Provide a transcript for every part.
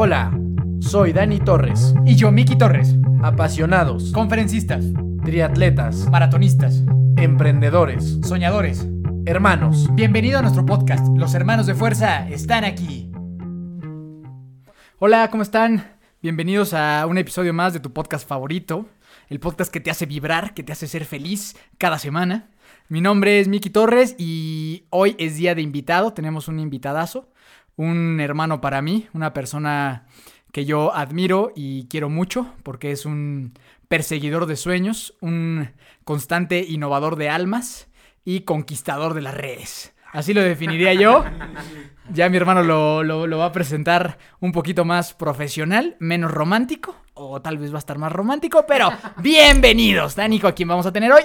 Hola, soy Dani Torres. Y yo, Miki Torres. Apasionados, Conferencistas, triatletas, maratonistas, emprendedores, soñadores. hermanos. Bienvenido a nuestro podcast. Los hermanos de fuerza están aquí. Hola, ¿cómo están? Bienvenidos a un episodio más de tu podcast favorito. El podcast que te hace vibrar, que te hace ser feliz cada semana. Mi nombre es Miki Torres y hoy es día de invitado. Tenemos un invitadazo, un hermano para mí, una persona que yo admiro y quiero mucho porque es un perseguidor de sueños, un constante innovador de almas y conquistador de las redes. Así lo definiría yo. Ya mi hermano lo, lo- lo va a presentar un poquito más profesional, menos romántico, o tal vez va a estar más romántico, pero bienvenidos, Danico, a quien vamos a tener hoy.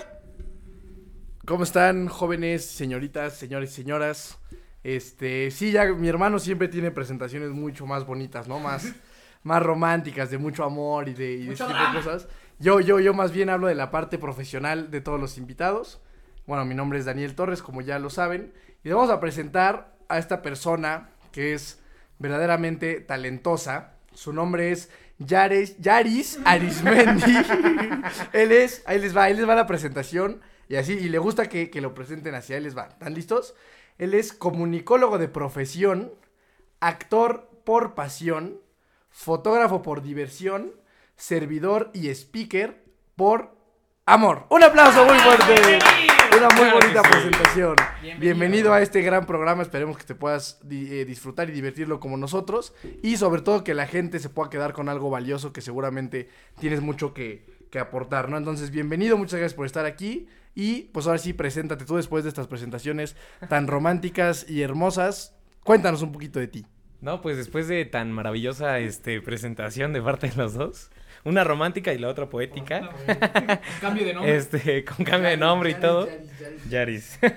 ¿Cómo están, jóvenes, señoritas, señores y señoras? Este, sí, ya mi hermano siempre tiene presentaciones mucho más bonitas, ¿no? Más, más románticas, de mucho amor y de, y de ese tipo de cosas. Yo, yo, yo más bien hablo de la parte profesional de todos los invitados. Bueno, mi nombre es Daniel Torres, como ya lo saben. Y vamos a presentar a esta persona que es verdaderamente talentosa. Su nombre es Yares, Yaris Arismendi. Él es, ahí les va, ahí les va la presentación. Y así, y le gusta que, que lo presenten así, ahí les va. ¿Están listos? Él es comunicólogo de profesión, actor por pasión, fotógrafo por diversión, servidor y speaker por amor. Un aplauso muy fuerte. Una muy Claro bonita sí. presentación. Bienvenido. Bienvenido. a este gran programa. Esperemos que te puedas di- eh, disfrutar y divertirlo como nosotros. Y sobre todo que la gente se pueda quedar con algo valioso que seguramente tienes mucho que, que aportar, ¿no? Entonces, bienvenido, muchas gracias por estar aquí. Y pues ahora sí, preséntate tú después de estas presentaciones tan románticas y hermosas. Cuéntanos un poquito de ti. No, pues después de tan maravillosa este, presentación de parte de los dos, una romántica y la otra poética, Cambio de este, con cambio de nombre y todo, Yaris.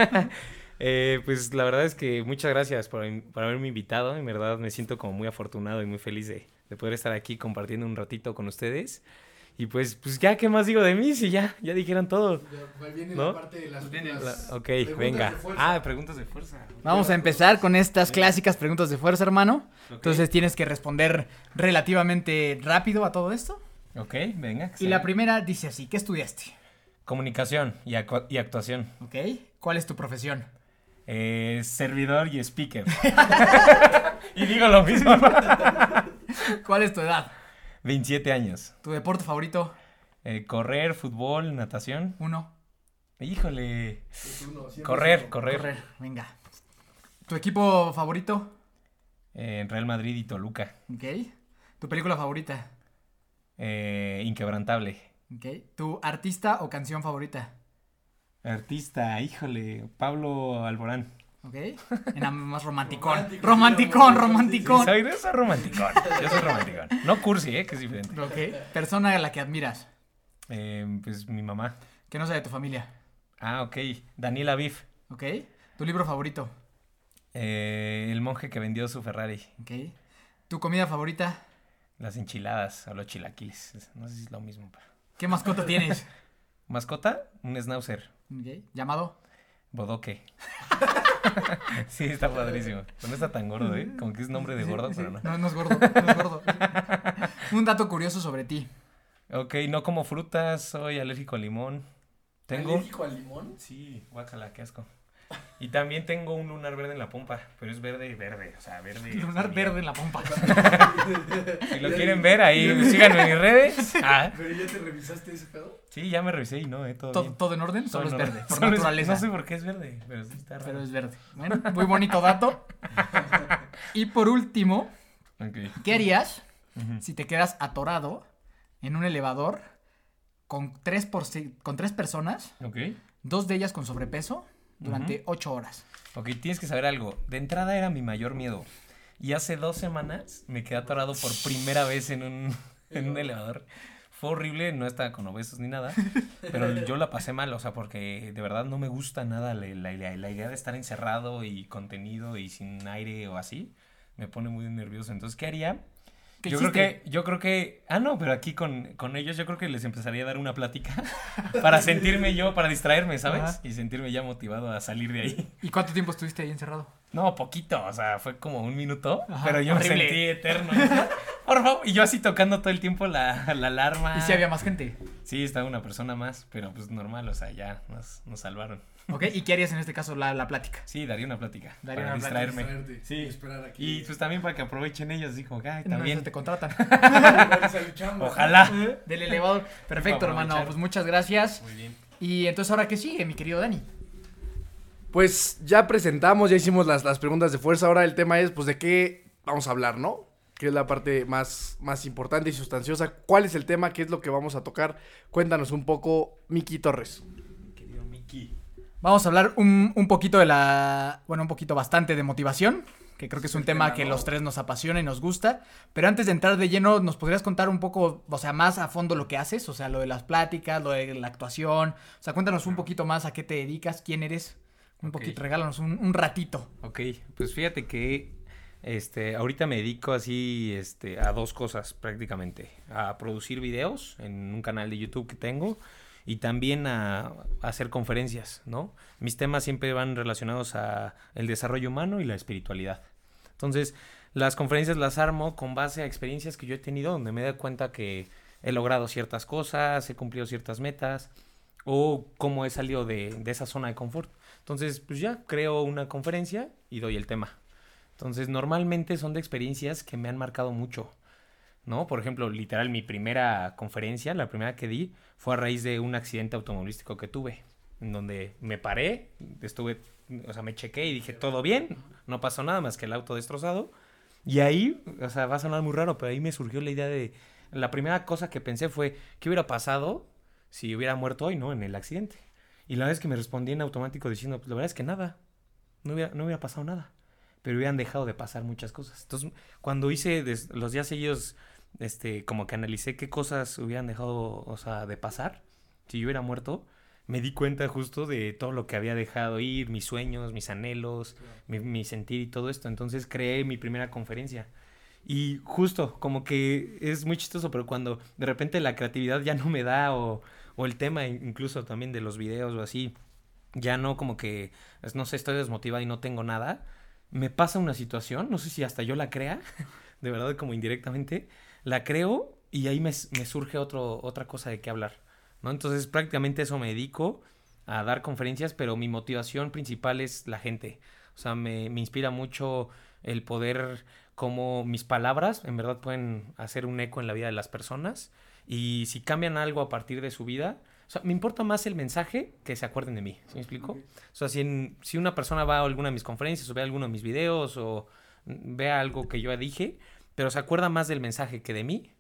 Eh, pues la verdad es que muchas gracias por, por haberme invitado, en verdad me siento como muy afortunado y muy feliz de, de poder estar aquí compartiendo un ratito con ustedes. Y pues, pues ya, ¿qué más digo de mí? Si ya, ya dijeron todo. ¿No? La- ok, venga. Ah, preguntas de fuerza. Vamos a empezar con estas clásicas preguntas de fuerza, hermano. Entonces tienes que responder relativamente rápido a todo esto. Ok, venga. Y la primera dice así, ¿qué estudiaste? Comunicación y, y actuación. ¿Ok? ¿Cuál es tu profesión? Eh, servidor y speaker. y digo lo mismo. ¿Cuál es tu edad? 27 años. ¿Tu deporte favorito? Eh, correr, fútbol, natación. Uno. Híjole. Correr, correr. Correr. Venga. ¿Tu equipo favorito? Eh, Real Madrid y Toluca. ¿Ok? ¿Tu película favorita? Eh, inquebrantable. ¿Ok? ¿Tu artista o canción favorita? Artista, híjole. Pablo Alborán. ¿Ok? Era más romanticón. Romanticón, romanticón. Soy, yo soy romanticón. Yo soy romanticón. No cursi, eh, que es diferente. ¿Ok? Persona a la que admiras. Eh, pues mi mamá. Que no sea de tu familia. Ah, ok. Daniela Aviv. ¿Ok? ¿Tu libro favorito? Eh, el monje que vendió su Ferrari. ¿Ok? ¿Tu comida favorita? Las enchiladas o los chilaquiles. No sé si es lo mismo, pero. ¿Qué mascota tienes? ¿Mascota? Un schnauzer. ¿Ok? ¿Llamado? Bodoque. sí, está padrísimo. Pero no está tan gordo, ¿eh? Como que es nombre de gordo, pero no. No, no es gordo, no es gordo. Un dato curioso sobre ti. Ok, no como frutas, soy alérgico al limón. Tengo. al limón? Sí, guácala, qué asco. Y también tengo un lunar verde en la pompa, pero es verde verde, o sea, verde. Lunar bien. verde en la pompa. Si lo quieren ver, ahí síganme en mis redes. Ah, ¿Pero ya te revisaste ese pedo? sí, ya me revisé y no, eh, todo ¿Todo, bien. todo en orden? Solo es Todo verde, orden. por Solo es- naturaleza. No sé por qué es verde, pero sí está raro. Pero es verde. Bueno, muy bonito dato. Y por último. ¿qué harías si te quedas atorado en un elevador con tres, por con tres personas, Ok. dos de ellas con sobrepeso, durante ocho horas? Ok, tienes que saber algo. De entrada era mi mayor miedo. Y hace dos semanas me quedé atorado por primera vez en un, en un elevador. Fue horrible, no estaba con obesos ni nada. Pero yo la pasé mal, o sea, porque de verdad no me gusta nada la, la- la- la idea de estar encerrado y contenido y sin aire o así. Me pone muy nervioso. Entonces, ¿qué haría? ¿Qué yo creo que, yo creo que, ah no, pero aquí con, con ellos yo creo que les empezaría a dar una plática para sentirme yo, para distraerme, ¿sabes? Ajá. Y sentirme ya motivado a salir de ahí. ¿Y cuánto tiempo estuviste ahí encerrado? No, poquito, o sea, fue como un minuto, Ajá, pero yo me sentí eterno. por favor. Y yo así tocando todo el tiempo la, la alarma. ¿Y si había más gente? Sí, estaba una persona más, pero pues normal, o sea, ya nos, nos salvaron. ¿Ok? ¿Y qué harías en este caso la, la plática? Sí, daría una plática. Daría para una plática, distraerme. Distraerte, Sí. Esperar aquí. Y pues también para que aprovechen ellos, dijo, ay, No, también. eso te contratan. Ojalá. Del elevador. Perfecto, hermano. Pues muchas gracias. Muy bien. Y entonces, ¿ahora qué sigue, mi querido Dani? Pues ya presentamos, ya hicimos las, las preguntas de fuerza. Ahora el tema es, pues, de qué vamos a hablar, ¿no? Que es la parte más, más importante y sustanciosa. ¿Cuál es el tema? ¿Qué es lo que vamos a tocar? Cuéntanos un poco, Miki Torres. Vamos a hablar un, un poquito de la. Bueno, un poquito bastante de motivación. Que creo que es un tema, que los tres nos apasiona y nos gusta. Pero antes de entrar de lleno, ¿nos podrías contar un poco, o sea, más a fondo lo que haces? O sea, lo de las pláticas, lo de la actuación. O sea, cuéntanos un poquito más a qué te dedicas, quién eres. Un poquito, regálanos un, un ratito. Ok, pues fíjate que este, ahorita me dedico así este, a dos cosas prácticamente. A producir videos en un canal de YouTube que tengo y también a, a hacer conferencias, ¿no? Mis temas siempre van relacionados a el desarrollo humano y la espiritualidad. Entonces, las conferencias las armo con base a experiencias que yo he tenido donde me doy cuenta que he logrado ciertas cosas, he cumplido ciertas metas o cómo he salido de, de esa zona de confort. Entonces, pues ya creo una conferencia y doy el tema. Entonces, normalmente son de experiencias que me han marcado mucho, ¿no? Por ejemplo, literal, mi primera conferencia, la primera que di, fue a raíz de un accidente automovilístico que tuve, en donde me paré, estuve, o sea, me chequé y dije, todo bien, no pasó nada más que el auto destrozado. Y ahí, o sea, va a sonar muy raro, pero ahí me surgió la idea de, la primera cosa que pensé fue, ¿qué hubiera pasado si hubiera muerto hoy, ¿no? En el accidente. Y la verdad es que me respondí en automático diciendo, pues la verdad es que nada, no hubiera, no hubiera pasado nada, pero hubieran dejado de pasar muchas cosas. Entonces, cuando hice los días seguidos, este, como que analicé qué cosas hubieran dejado, o sea, de pasar, si yo hubiera muerto, me di cuenta justo de todo lo que había dejado ir, mis sueños, mis anhelos, mi, mi sentir y todo esto. Entonces creé mi primera conferencia. Y justo, como que es muy chistoso, pero cuando de repente la creatividad ya no me da o, o el tema in- incluso también de los videos o así, ya no como que, no sé, estoy desmotivada y no tengo nada, me pasa una situación, no sé si hasta yo la crea, de verdad como indirectamente, la creo y ahí me, me surge otro, otra cosa de qué hablar, ¿no? Entonces prácticamente eso me dedico a dar conferencias, pero mi motivación principal es la gente. O sea, me, me inspira mucho el poder, como mis palabras en verdad pueden hacer un eco en la vida de las personas y si cambian algo a partir de su vida, o sea, me importa más el mensaje que se acuerden de mí, ¿sí me explico? O sea, si, en- si una persona va a alguna de mis conferencias o ve alguno de mis videos o vea algo que yo dije, pero se acuerda más del mensaje que de mí,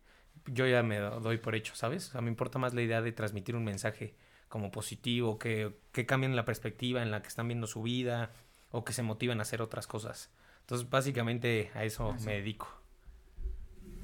yo ya me do- doy por hecho, ¿sabes? O sea, me importa más la idea de transmitir un mensaje como positivo, que, que cambien la perspectiva en la que están viendo su vida o que se motiven a hacer otras cosas. Entonces, básicamente a eso me dedico.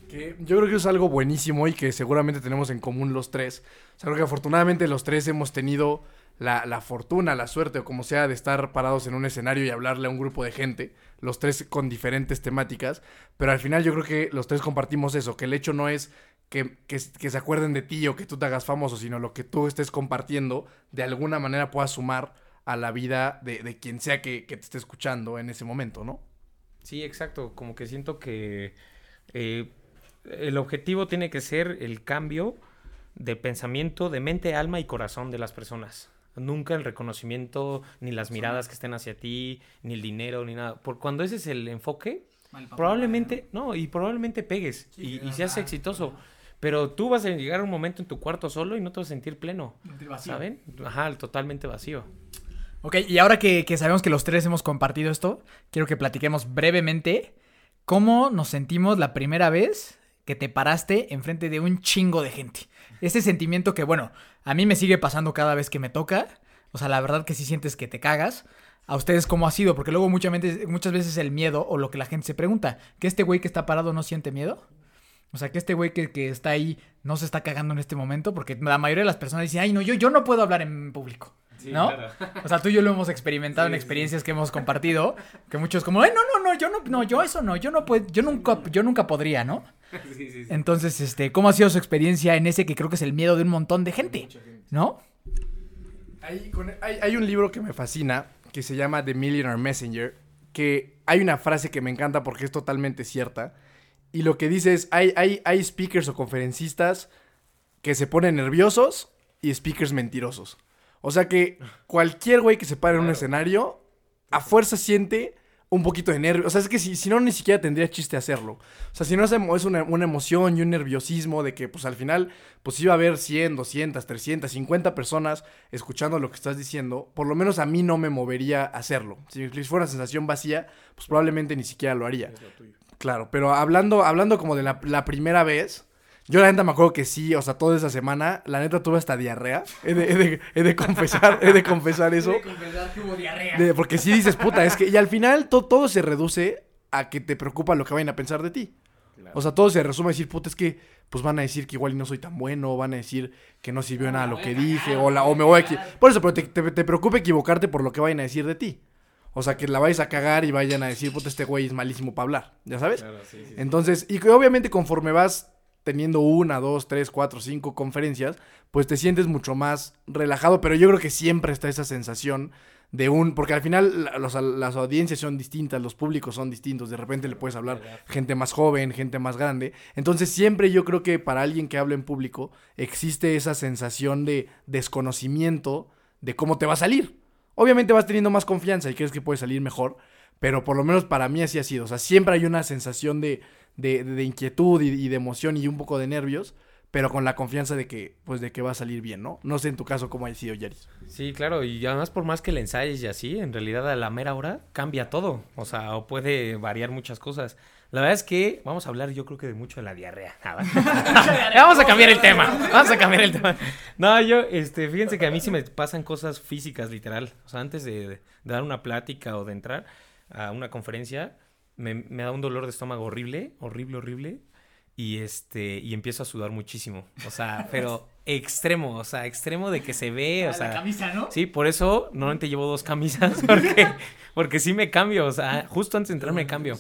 Que yo creo que es algo buenísimo y que seguramente tenemos en común los tres. O sea, creo que afortunadamente los tres hemos tenido la, la fortuna, la suerte o como sea de estar parados en un escenario y hablarle a un grupo de gente, los tres con diferentes temáticas, pero al final yo creo que los tres compartimos eso, que el hecho no es que, que, se acuerden de ti o que tú te hagas famoso, sino lo que tú estés compartiendo de alguna manera pueda sumar a la vida de, de quien sea que, que te esté escuchando en ese momento, ¿no? Sí, exacto. Como que siento que eh, el objetivo tiene que ser el cambio de pensamiento, de mente, alma y corazón de las personas. Nunca el reconocimiento, ni las miradas que estén hacia ti, ni el dinero, ni nada. Por cuando ese es el enfoque, probablemente, no, y probablemente pegues y, y seas exitoso. Pero tú vas a llegar a un momento en tu cuarto solo y no te vas a sentir pleno, ¿saben? Ajá, totalmente vacío. Ok, y ahora que, que sabemos que los tres hemos compartido esto, quiero que platiquemos brevemente cómo nos sentimos la primera vez que te paraste enfrente de un chingo de gente. Ese sentimiento que, bueno, a mí me sigue pasando cada vez que me toca. O sea, la verdad que sí sientes que te cagas. ¿A ustedes cómo ha sido? Porque luego muchas veces, muchas veces el miedo o lo que la gente se pregunta, ¿que este güey que está parado no siente miedo? O sea, que este güey que, que está ahí no se está cagando en este momento, porque la mayoría de las personas dicen, ay, no, yo, yo no puedo hablar en público. ¿no? O sea, tú y yo lo hemos experimentado en experiencias que hemos compartido, que muchos como, ay, no, no, no, yo no, no, yo eso no, yo no puedo, yo nunca, yo nunca podría, ¿no? Entonces, este, ¿cómo ha sido su experiencia en ese que creo que es el miedo de un montón de gente, ¿no? Hay, con- hay- hay un libro que me fascina que se llama The Millionaire Messenger, que hay una frase que me encanta porque es totalmente cierta y lo que dice es, hay, hay, hay speakers o conferencistas que se ponen nerviosos y speakers mentirosos. O sea que cualquier güey que se pare en un escenario, a fuerza siente un poquito de nervio. O sea, es que si, si no, ni siquiera tendría chiste hacerlo. O sea, si no es, una, una emoción y un nerviosismo de que, pues al final, pues iba a haber 100, 200, 300, 50 personas escuchando lo que estás diciendo, por lo menos a mí no me movería a hacerlo. Si fuera una sensación vacía, pues probablemente ni siquiera lo haría. Claro, pero hablando, hablando como de la, la primera vez, yo la neta me acuerdo que sí, o sea, toda esa semana, la neta tuve hasta diarrea. He de, he de- he de confesar, he de confesar eso. De- porque si dices, puta, es que, y al final to- todo se reduce a que te preocupa lo que vayan a pensar de ti. O sea, todo se resume a decir, puta, es que, pues van a decir que igual no soy tan bueno, van a decir que no sirvió nada lo que dije, o, la, o me voy a equivocar. Por eso, pero te, te, te preocupa equivocarte por lo que vayan a decir de ti. O sea, que la vayas a cagar y vayan a decir, puta, este güey es malísimo para hablar, ¿ya sabes? Entonces, y que obviamente conforme vas teniendo una, dos, tres, cuatro, cinco conferencias, pues te sientes mucho más relajado, pero yo creo que siempre está esa sensación de un, porque al final los- las audiencias son distintas, los públicos son distintos, de repente le puedes hablar gente más joven, gente más grande, entonces siempre yo creo que para alguien que habla en público existe esa sensación de desconocimiento de cómo te va a salir. Obviamente vas teniendo más confianza y crees que puede salir mejor, pero por lo menos para mí así ha sido. O sea, siempre hay una sensación de, de, de inquietud y, y de emoción y un poco de nervios, pero con la confianza de que, pues, de que va a salir bien, ¿no? No sé en tu caso cómo ha sido, Yaris. Sí, claro, y además por más que le ensayes y así, en realidad a la mera hora cambia todo, o sea, o puede variar muchas cosas. La verdad es que vamos a hablar yo creo que de mucho de la diarrea. Va. vamos a cambiar el tema, vamos a cambiar el tema. No, yo, este, fíjense que a mí sí me pasan cosas físicas, literal. O sea, antes de, de dar una plática o de entrar a una conferencia, me, me da un dolor de estómago horrible, horrible, horrible. Y este, y empiezo a sudar muchísimo. O sea, pero extremo, o sea, extremo de que se ve, o sea. la camisa, ¿no? Sí, por eso normalmente llevo dos camisas, porque, porque sí me cambio, o sea, justo antes de entrar me cambio.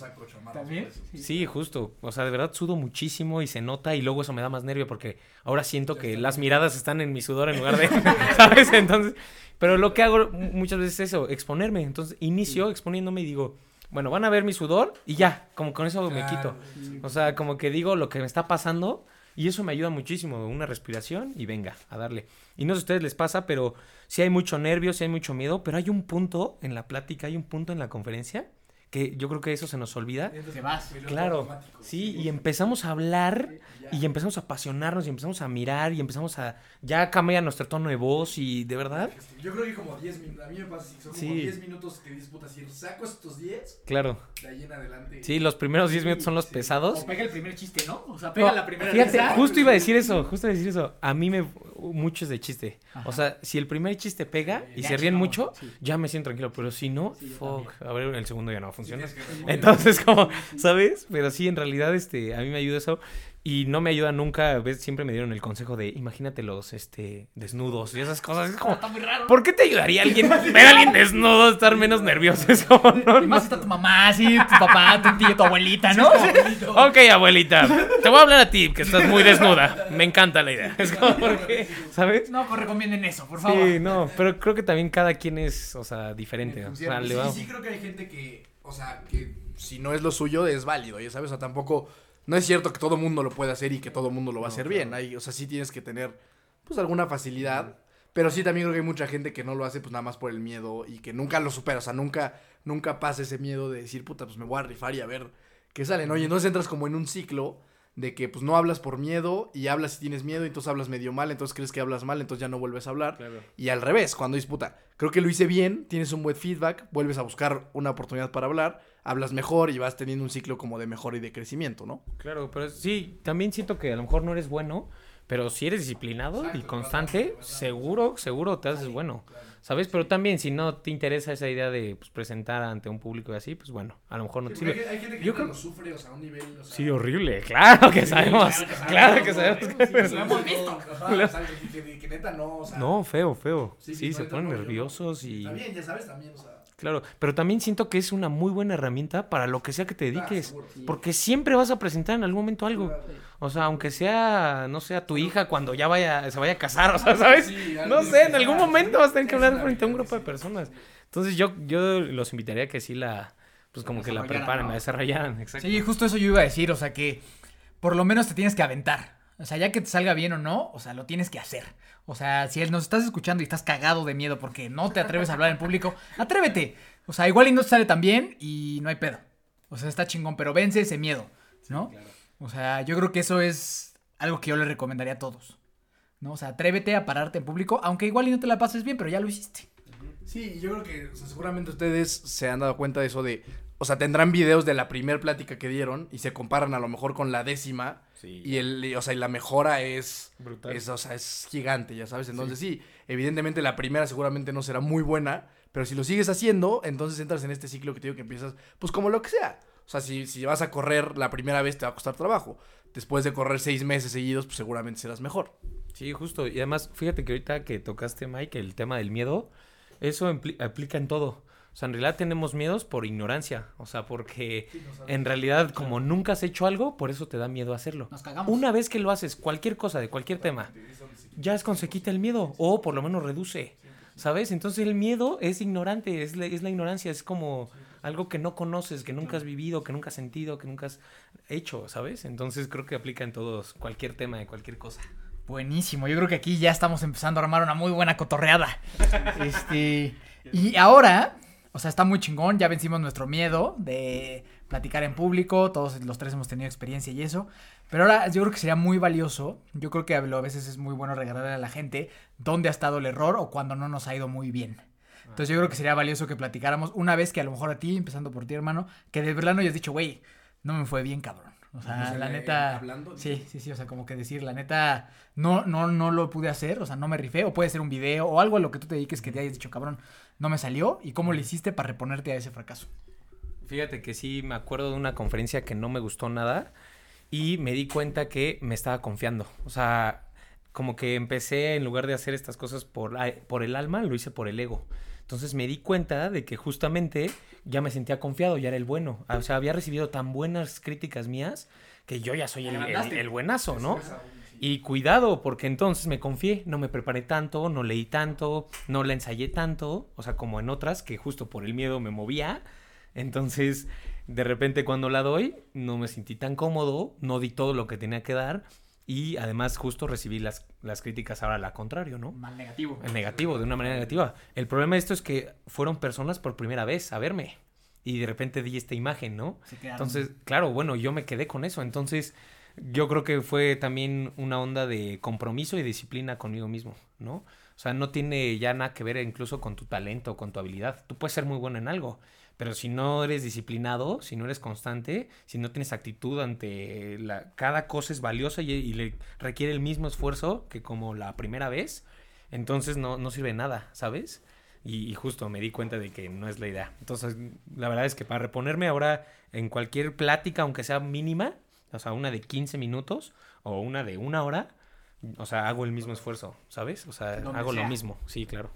¿También? Sí, justo, o sea, de verdad sudo muchísimo y se nota y luego eso me da más nervio porque ahora siento que las miradas están en mi sudor en lugar de, ¿sabes? Entonces, pero lo que hago muchas veces es eso, exponerme, entonces inicio exponiéndome y digo, bueno, van a ver mi sudor y ya, como con eso me quito. O sea, como que digo lo que me está pasando y eso me ayuda muchísimo. Una respiración y venga, a darle. Y no sé si a ustedes les pasa, pero sí hay mucho nervio, sí hay mucho miedo, pero hay un punto en la plática, hay un punto en la conferencia que yo creo que eso se nos olvida. Te vas. Claro, sí, y empezamos a hablar y empezamos a apasionarnos y empezamos a mirar y empezamos a... Ya cambia nuestro tono de voz y de verdad, Yo creo que como 10 minutos, a mí me pasa así, son como Sí. 10 minutos que dices, puta, si saco estos 10, claro. de ahí en adelante. Sí, los primeros 10 minutos son los pesados. O pega el primer chiste, ¿no? O sea, pega la primera fíjate, justo iba a decir eso, justo iba a decir eso. A mí me mucho es de chiste. Ajá. O sea, si el primer chiste pega y Ya se ríen mucho, sí. ya me siento tranquilo. Pero si no, Sí, fuck, a ver, el segundo ya no va a funcionar. Sí, Entonces, como, ¿sabes? Pero sí, en realidad, este, a mí me ayuda eso. Y no me ayuda nunca, ves, siempre me dieron el consejo de imagínate los, este, desnudos y esas cosas. Es como, Está muy raro. ¿por qué te ayudaría alguien, ver a alguien desnudo, estar menos nervioso? Es como, no, Y no. más está tu mamá, sí, tu papá, tu tío, tu abuelita, ¿no? Ok, abuelita, te voy a hablar a ti, que estás muy desnuda. Me encanta la idea. Es como, porque, ¿sabes? No, pues recomienden eso, por favor. Sí, no, pero creo que también cada quien es, o sea, diferente. O sea, le va... Sí, sí creo que hay gente que, o sea, que si no es lo suyo es válido, ya sabes, o sea, tampoco, no es cierto que todo mundo lo puede hacer y que todo mundo lo va a hacer bien, hay, o sea, sí tienes que tener, pues, alguna facilidad, pero sí también creo que hay mucha gente que no lo hace, pues, nada más por el miedo y que nunca lo supera, o sea, nunca, nunca pasa ese miedo de decir, puta, pues, me voy a rifar y a ver qué sale, ¿no? Y entonces entras como en un ciclo de que, pues, no hablas por miedo y hablas si tienes miedo y entonces hablas medio mal, entonces crees que hablas mal, entonces ya no vuelves a hablar. Y al revés, cuando disputa, creo que lo hice bien, tienes un buen feedback, vuelves a buscar una oportunidad para hablar, hablas mejor y vas teniendo un ciclo como de mejora y de crecimiento, ¿no? Claro, pero sí, también siento que a lo mejor no eres bueno, pero si eres disciplinado y constante, seguro, seguro te haces bueno, ¿sabes? Pero también si no te interesa esa idea de pues, presentar ante un público y así, pues bueno, a lo mejor no te sirve. gente Yo creo- lo sufre, o sea, a un nivel, o sea, Sí, horrible, claro que sabemos, claro que sabemos. Lo hemos visto. que, neta no, o sea, No, feo, feo. Sí, Sí, sí, se ponen nerviosos y... Bien, ya sabes también, o sea, Claro, pero también siento que es una muy buena herramienta para lo que sea que te dediques. Porque siempre vas a presentar en algún momento algo. O sea, aunque sea, no sea tu hija cuando ya vaya, se vaya a casar, o sea, ¿sabes? Sí, No sé, en algún momento vas a tener que hablar frente a un grupo de personas. Entonces yo, yo los invitaría a que sí la, pues como que la ¿no? la desarrollaran, exacto. Sí, justo eso yo iba a decir, o sea que por lo menos te tienes que aventar. O sea, ya que te salga bien o no, o sea, lo tienes que hacer. O sea, si nos estás escuchando y estás cagado de miedo porque no te atreves a hablar en público, atrévete. O sea, igual y no te sale tan bien y no hay pedo. O sea, está chingón, pero vence ese miedo, ¿no? O sea, yo creo que eso es algo que yo le recomendaría a todos. ¿No? O sea, atrévete a pararte en público, aunque igual y no te la pases bien, pero ya lo hiciste. Sí, yo creo que o sea, seguramente ustedes se han dado cuenta de eso de, o sea, tendrán videos de la primer plática que dieron y se comparan a lo mejor con la décima Sí. y el, y, o sea, y la mejora es, Brutal. es, o sea, es gigante, ya sabes. Entonces sí. evidentemente la primera seguramente no será muy buena, pero si lo sigues haciendo, entonces entras en este ciclo que te digo que empiezas, pues como lo que sea. O sea, si, si vas a correr la primera vez te va a costar trabajo. Después de correr seis meses seguidos, pues seguramente serás mejor. Sí, justo. Y además, fíjate que ahorita que tocaste, Mike, el tema del miedo, eso aplica en todo. O sea, en realidad tenemos miedos por ignorancia. O sea, porque en realidad, como nunca has hecho algo, por eso te da miedo hacerlo. Nos cagamos. Una vez que lo haces, cualquier cosa, de cualquier tema, ya es cuando se quita el miedo. O por lo menos reduce. ¿Sabes? Entonces el miedo es ignorante, es la, es la ignorancia, es como algo que no conoces, que nunca has vivido, que nunca has sentido, que nunca has hecho, ¿sabes? Entonces creo que aplica en todos, cualquier tema de cualquier cosa. Buenísimo, yo creo que aquí ya estamos empezando a armar una muy buena cotorreada. Este, y ahora, o sea, está muy chingón, ya vencimos nuestro miedo de platicar en público, todos los tres hemos tenido experiencia y eso, pero ahora yo creo que sería muy valioso, yo creo que a veces es muy bueno regalarle a la gente dónde ha estado el error o cuando no nos ha ido muy bien. Entonces yo creo que sería valioso que platicáramos una vez que a lo mejor a ti, empezando por ti, hermano, que de verdad no hayas dicho, güey, no me fue bien, cabrón. O sea, O sea, la le- neta. hablando- Sí, sí, sí. O sea, como que decir, la neta, no, no, no lo pude hacer. O sea, no me rifé. O puede ser un video o algo a lo que tú te dediques que te hayas dicho, cabrón, no me salió. ¿Y cómo le hiciste para reponerte a ese fracaso? Fíjate que sí, me acuerdo de una conferencia que no me gustó nada y me di cuenta que me estaba confiando. O sea, como que empecé en lugar de hacer estas cosas por, por el alma, lo hice por el ego. Entonces me di cuenta de que justamente ya me sentía confiado, ya era el bueno. O sea, había recibido tan buenas críticas mías que yo ya soy el, el- el buenazo, ¿no? Y cuidado, porque entonces me confié, no me preparé tanto, no leí tanto, no la ensayé tanto, o sea, como en otras que justo por el miedo me movía. Entonces, de repente cuando la doy, no me sentí tan cómodo, no di todo lo que tenía que dar y además justo recibí las, las críticas ahora al contrario, ¿no? Mal negativo. En negativo, de una manera negativa. El problema de esto es que fueron personas por primera vez a verme y de repente di esta imagen, ¿no? Se Entonces, claro, bueno, yo me quedé con eso. Entonces, yo creo que fue también una onda de compromiso y disciplina conmigo mismo, ¿no? O sea, no tiene ya nada que ver incluso con tu talento, con tu habilidad. Tú puedes ser muy bueno en algo, pero si no eres disciplinado, si no eres constante, si no tienes actitud ante la... Cada cosa es valiosa y, y le requiere el mismo esfuerzo que como la primera vez, entonces no, no sirve nada, ¿sabes? Y, y justo me di cuenta de que no es la idea. Entonces, la verdad es que para reponerme ahora en cualquier plática, aunque sea mínima, o sea, una de 15 minutos o una de una hora, o sea, hago el mismo esfuerzo, ¿sabes? O sea, hago sea. lo mismo, sí, claro.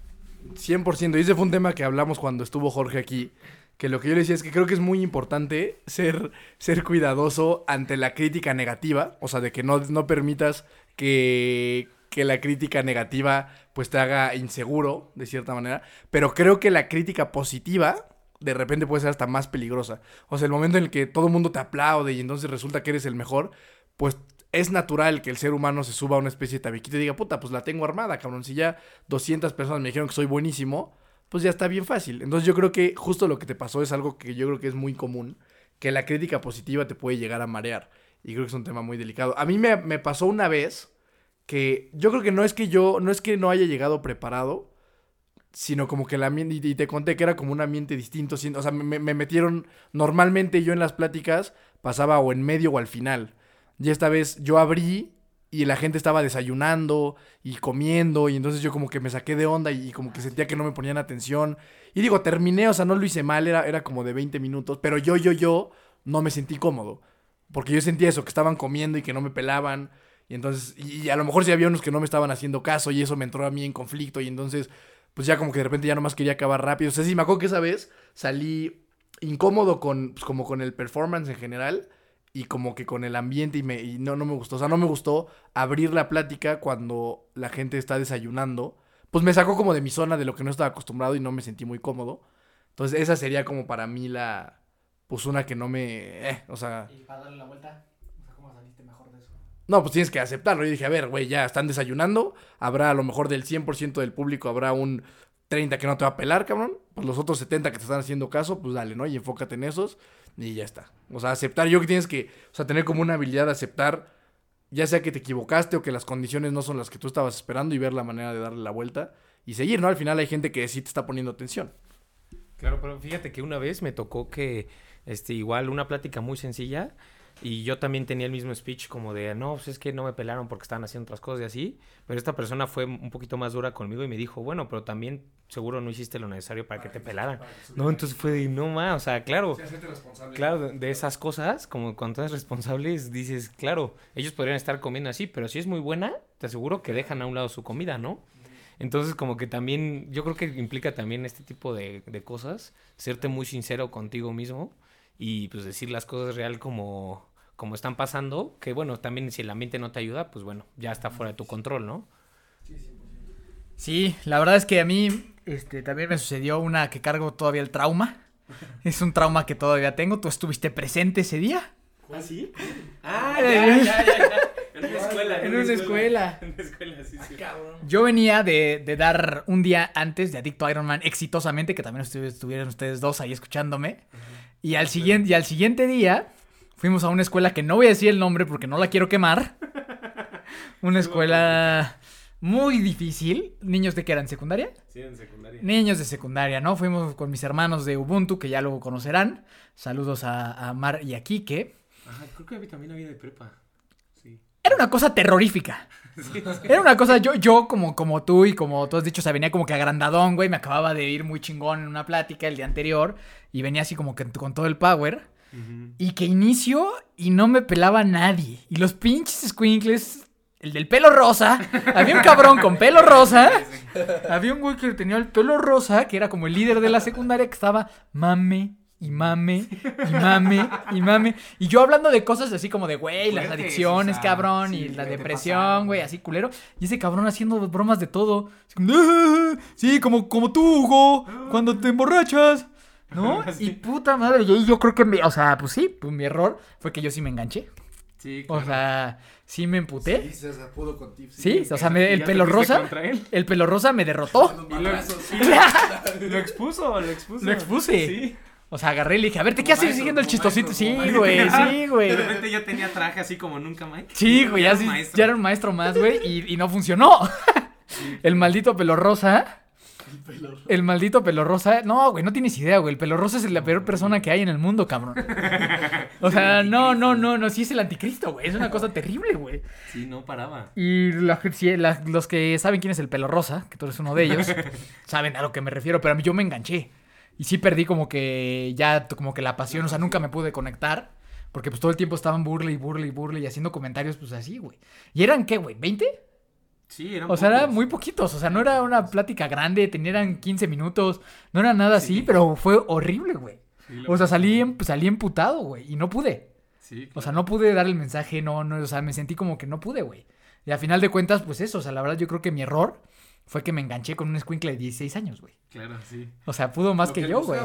100%. Y ese fue un tema que hablamos cuando estuvo Jorge aquí. Que lo que yo le decía es que creo que es muy importante ser, ser cuidadoso ante la crítica negativa. O sea, de que no, no permitas que, que la crítica negativa pues te haga inseguro, de cierta manera. Pero creo que la crítica positiva de repente puede ser hasta más peligrosa. O sea, el momento en el que todo el mundo te aplaude y entonces resulta que eres el mejor, pues es natural que el ser humano se suba a una especie de tabiquito y diga, puta, pues la tengo armada, cabrón. Si ya 200 personas me dijeron que soy buenísimo, pues ya está bien fácil. Entonces yo creo que justo lo que te pasó es algo que yo creo que es muy común, que la crítica positiva te puede llegar a marear. Y creo que es un tema muy delicado. A mí me, me pasó una vez que yo creo que no es que yo, no es que no haya llegado preparado, sino como que el ambiente, y te conté que era como un ambiente distinto, o sea, me, me metieron, normalmente yo en las pláticas pasaba o en medio o al final. Y esta vez yo abrí y la gente estaba desayunando y comiendo y entonces yo como que me saqué de onda y, como que sentía que no me ponían atención. Y digo, terminé, o sea, no lo hice mal, era, era como de 20 minutos, pero yo, yo, yo no me sentí cómodo. Porque yo sentía eso, que estaban comiendo y que no me pelaban. Y entonces, y, a lo mejor sí había unos que no me estaban haciendo caso y eso me entró a mí en conflicto y entonces, pues ya como que de repente ya nomás quería acabar rápido. O sea, sí, me acuerdo que esa vez salí incómodo con, pues, como con el performance en general y como que con el ambiente y, me, y no, no me gustó. O sea, no me gustó abrir la plática cuando la gente está desayunando. Pues me sacó como de mi zona de lo que no estaba acostumbrado y no me sentí muy cómodo. Entonces esa sería como para mí la, pues una que no me, eh, o sea, Y para darle la vuelta, o sea, ¿cómo saliste mejor de eso? no, pues tienes que aceptarlo. Yo dije, a ver, güey, ya están desayunando, habrá a lo mejor del 100% del público, habrá un 30 que no te va a pelar, cabrón. Pues los otros 70 que te están haciendo caso, pues dale, ¿no? Y enfócate en esos y ya está. O sea, aceptar, yo que tienes que, o sea, tener como una habilidad de aceptar, ya sea que te equivocaste o que las condiciones no son las que tú estabas esperando y ver la manera de darle la vuelta y seguir, ¿no? Al final hay gente que sí te está poniendo atención. Claro, pero fíjate que una vez me tocó que, este, igual una plática muy sencilla y yo también tenía el mismo speech como de, no, pues es que no me pelaron porque estaban haciendo otras cosas y así, pero esta persona fue un poquito más dura conmigo y me dijo, bueno, pero también seguro no hiciste lo necesario para que te pelaran. No, entonces fue de, no más, o sea, claro, claro, de- de esas cosas, como cuando eres responsables, dices, claro, ellos podrían estar comiendo así, pero si es muy buena, te aseguro que dejan a un lado su comida, ¿no? Entonces, como que también, yo creo que implica también este tipo de, de cosas, serte muy sincero contigo mismo y pues decir las cosas real como, como están pasando, que bueno, también si el ambiente no te ayuda, pues bueno, ya está fuera de tu control, ¿no? Sí, la verdad es que a mí este, también me sucedió una que cargo todavía el trauma. Es un trauma que todavía tengo. ¿Tú estuviste presente ese día? ¿Ah, sí? Ah, ya, ya, ya, En una escuela. En una escuela. En una escuela, sí, sí. Yo venía de, de dar un día antes de Adicto a Iron Man exitosamente, que también estu- estuvieron ustedes dos ahí escuchándome. Y al, siguiente, y al siguiente día fuimos a una escuela que no voy a decir el nombre porque no la quiero quemar. Una escuela muy difícil. ¿Niños de qué eran? ¿Secundaria? Sí, en secundaria. Niños de secundaria, ¿no? Fuimos con mis hermanos de Ubuntu, que ya luego conocerán. Saludos a, a Mar y a Kike. Ajá, creo que también había de prepa. Sí. Era una cosa terrorífica. Era una cosa, yo, yo como, como tú y como tú has dicho, o sea, venía como que agrandadón, güey. Me acababa de ir muy chingón en una plática el día anterior. Y venía así como que con todo el power. Y que inicio y no me pelaba nadie. Y los pinches squinkles, el del pelo rosa. Había un cabrón con pelo rosa. Había un güey que tenía el pelo rosa, que era como el líder de la secundaria, que estaba mame. Y mame, y mame, y mame. Y yo hablando de cosas así como de, güey, las adicciones, o sea, cabrón, sí, y la depresión, güey, así culero. Y ese cabrón haciendo bromas de todo. Así como, "Ah, sí, como, como tú, Hugo, cuando te emborrachas. ¿No? Y puta madre, yo, yo creo que, me, o sea, pues sí, pues mi error fue que yo sí me enganché. Sí, O sea, sí me emputé. se pudo con tips. Sí, o sea, me- el ¿Ya te pelo rosa, el pelo rosa me derrotó. Y lo, lo expuso, lo expuso. Lo expuse. Sí. O sea, agarré y le dije, a ver, ¿te qué Como haces maestro, siguiendo el chistosito? maestro, Sí, güey, sí, güey. De repente yo tenía traje así como nunca, Mike. Sí, güey, ya, era sí, un maestro. ya era un maestro más, güey, y, y no funcionó. El maldito pelo rosa. El maldito pelo rosa. No, güey, no tienes idea, güey. El pelo rosa es la peor persona que hay en el mundo, cabrón. O sea, no, no, no, no, sí es el anticristo, güey. Es una cosa terrible, güey. Sí, no paraba. Y la- sí, la- los que saben quién es el pelo rosa, que tú eres uno de ellos, saben a lo que me refiero, pero a mí yo me enganché. Y sí perdí como que ya, como que la pasión, o sea, nunca me pude conectar. Porque pues todo el tiempo estaban burle y burle y burle y haciendo comentarios pues así, güey. ¿Y eran qué, güey? ¿20? Sí, eran O sea, eran muy poquitos, o sea, no era una plática grande, tenían 15 minutos, no era nada así, pero fue horrible, güey. Sí, O sea, salí, em- salí emputado, güey, y no pude. Sí, O sea, no pude dar el mensaje, no, no, o sea, me sentí como que no pude, güey. Y a final de cuentas, pues eso, o sea, la verdad yo creo que mi error fue que me enganché con un escuincle de 16 años, güey. claro, sí. O sea, pudo más que que yo, le güey.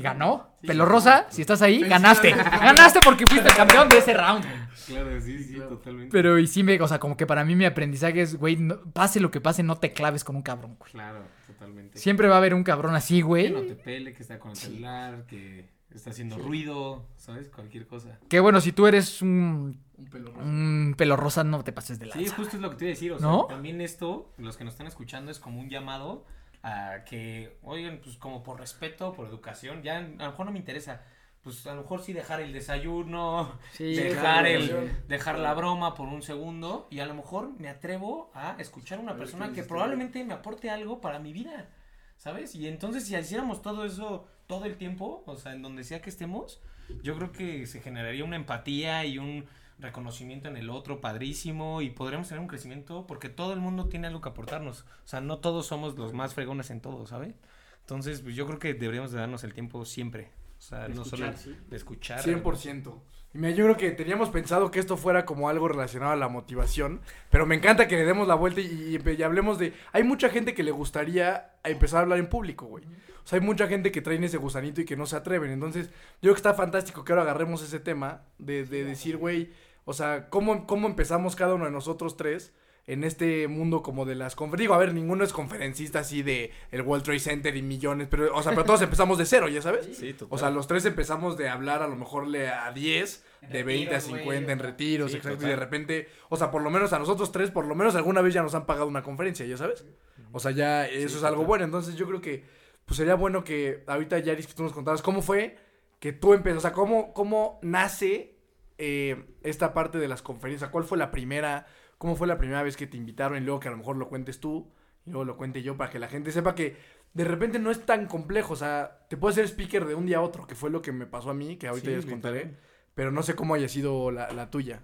Ganó. Sí, Pelo rosa, si estás ahí, ganaste. Ganaste porque fuiste el campeón de ese round, güey. Claro, sí, sí, claro. totalmente. Pero y sí me, o sea, como que para mí mi aprendizaje es, güey, no- pase lo que pase, no te claves con un cabrón, güey. Claro, totalmente. Siempre va a haber un cabrón así, Que güey. no te pele, que está con el celular, que está haciendo ruido, ¿sabes? Cualquier cosa. Que bueno, si tú eres un, Un pelo rosa. un pelo rosa, no te pases de Sí, lanza. justo es lo que te iba a decir. O sea, ¿No? también esto, los que nos están escuchando, es como un llamado a que, oigan, pues como por respeto, por educación, ya a lo mejor no me interesa. Pues a lo mejor sí dejar el desayuno, Sí, dejar el, dejar la broma por un segundo y a lo mejor me atrevo a escuchar a una A persona que probablemente me aporte algo para mi vida, ¿sabes? Y entonces si hiciéramos todo eso todo el tiempo, o sea, en donde sea que estemos, yo creo que se generaría una empatía y un reconocimiento en el otro padrísimo y podríamos tener un crecimiento porque todo el mundo tiene algo que aportarnos, o sea, no todos somos los más fregones en todo, ¿sabes? Entonces, pues yo creo que deberíamos de darnos el tiempo siempre. O sea, De no escuchar, solo de escuchar. 100%. Y mira, yo que teníamos pensado que esto fuera como algo relacionado a la motivación, pero me encanta que le demos la vuelta y, y- y hablemos de... Hay mucha gente que le gustaría empezar a hablar en público, güey. O sea, hay mucha gente que traen ese gusanito y que no se atreven. Entonces, yo creo que está fantástico que ahora agarremos ese tema de, de decir, güey, o sea, ¿cómo, ¿cómo empezamos cada uno de nosotros tres en este mundo como de las conferencias? Digo, a ver, ninguno es conferencista así de el World Trade Center y millones, pero, o sea, pero todos empezamos de cero, ¿ya sabes? Sí, total. O sea, los tres empezamos de hablar a lo mejor le a 10, de 20 a retiros, 50 en retiros, Sí, exacto. total. Y de repente, o sea, por lo menos a nosotros tres, por lo menos alguna vez ya nos han pagado una conferencia, ¿ya sabes? O sea, ya eso es algo total. bueno. Entonces yo creo que, pues sería bueno que ahorita, Yaris, que tú nos contabas, ¿cómo fue que tú empezaste? O sea, ¿cómo, cómo nace eh, esta parte de las conferencias? ¿Cuál fue la primera, cómo fue la primera vez que te invitaron? Y luego que a lo mejor lo cuentes tú y luego lo cuente yo para que la gente sepa que de repente no es tan complejo. O sea, te puedes ser speaker de un día a otro, que fue lo que me pasó a mí, que ahorita Sí, ya les contaré. Pero no sé cómo haya sido la, la tuya.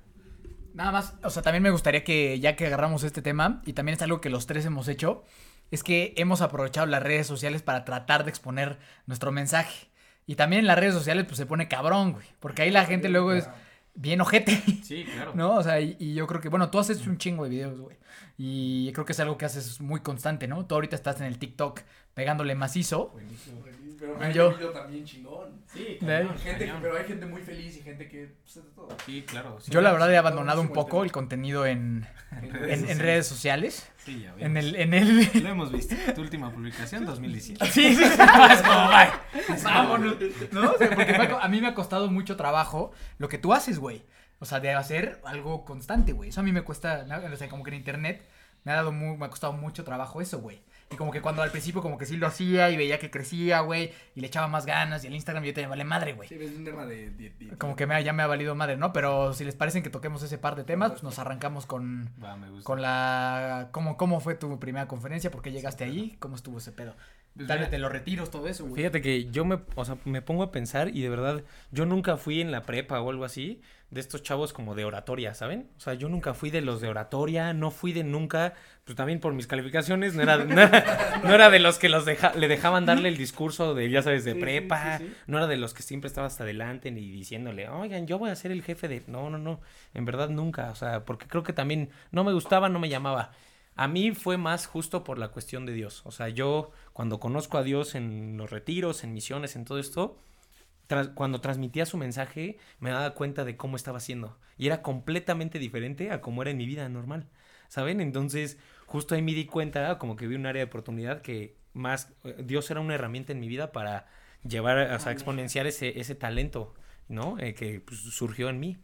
Nada más, o sea, también me gustaría que ya que agarramos este tema, y también es algo que los tres hemos hecho, es que hemos aprovechado las redes sociales para tratar de exponer nuestro mensaje. Y también en las redes sociales pues se pone cabrón, güey, porque ahí la gente luego es bien ojete, Sí, claro. ¿no? O sea, y, y yo creo que, bueno, tú haces un chingo de videos, güey. Y creo que es algo que haces muy constante, ¿no? Tú ahorita estás en el TikTok pegándole macizo. Pero me ha Yo- también chingón. Sí, cañón, pero hay gente muy feliz y gente que... pues, de todo. Sí, claro. sí. Yo la verdad he abandonado un poco el contenido en, En en, en redes sociales. Sí, ya En vimos. el, en el, Lo hemos visto. Tu última publicación, 2017. Sí, sí, sí. Es como, bye. Vámonos. ¿No? O sea, porque ha a mí me ha costado mucho trabajo lo que tú haces, güey. O sea, de hacer algo constante, güey. Eso a mí me cuesta, ¿no? o sea, como que en internet me ha dado muy, me ha costado mucho trabajo eso, güey. Y como que cuando al principio como que sí lo hacía y veía que crecía, güey, y le echaba más ganas y el Instagram yo te vale madre, güey. Sí, es un tema de... de- de- Como que me ha- ya me ha valido madre, ¿no? Pero si les parecen que toquemos ese par de temas, pues nos arrancamos con, Va, me gusta. con la... ¿Cómo, ¿Cómo fue tu primera conferencia? ¿Por qué llegaste ahí? ¿Cómo estuvo ese pedo? Pues Tal vez de los retiros, todo eso, güey. Fíjate que yo me, o sea, me pongo a pensar y de verdad, yo nunca fui en la prepa o algo así de estos chavos como de oratoria, ¿saben? O sea, yo nunca fui de los de oratoria, no fui de nunca, pues también por mis calificaciones, no era, no era, no era de los que los deja, le dejaban darle el discurso de, ya sabes, de Sí, prepa, sí, sí. no era de los que siempre estaba hasta adelante ni diciéndole, oigan, yo voy a ser el jefe de... No, no, no, en verdad nunca, o sea, porque creo que también no me gustaba, no me llamaba. A mí fue más justo por la cuestión de Dios. O sea, yo cuando conozco a Dios en los retiros, en misiones, en todo esto, tras- cuando transmitía su mensaje, me daba cuenta de cómo estaba haciendo. Y era completamente diferente a cómo era en mi vida normal. ¿Saben? Entonces, justo ahí me di cuenta, como que vi un área de oportunidad que más, eh, Dios era una herramienta en mi vida para llevar, o sea, exponenciar ese, ese talento, ¿no? Eh, que pues, surgió en mí.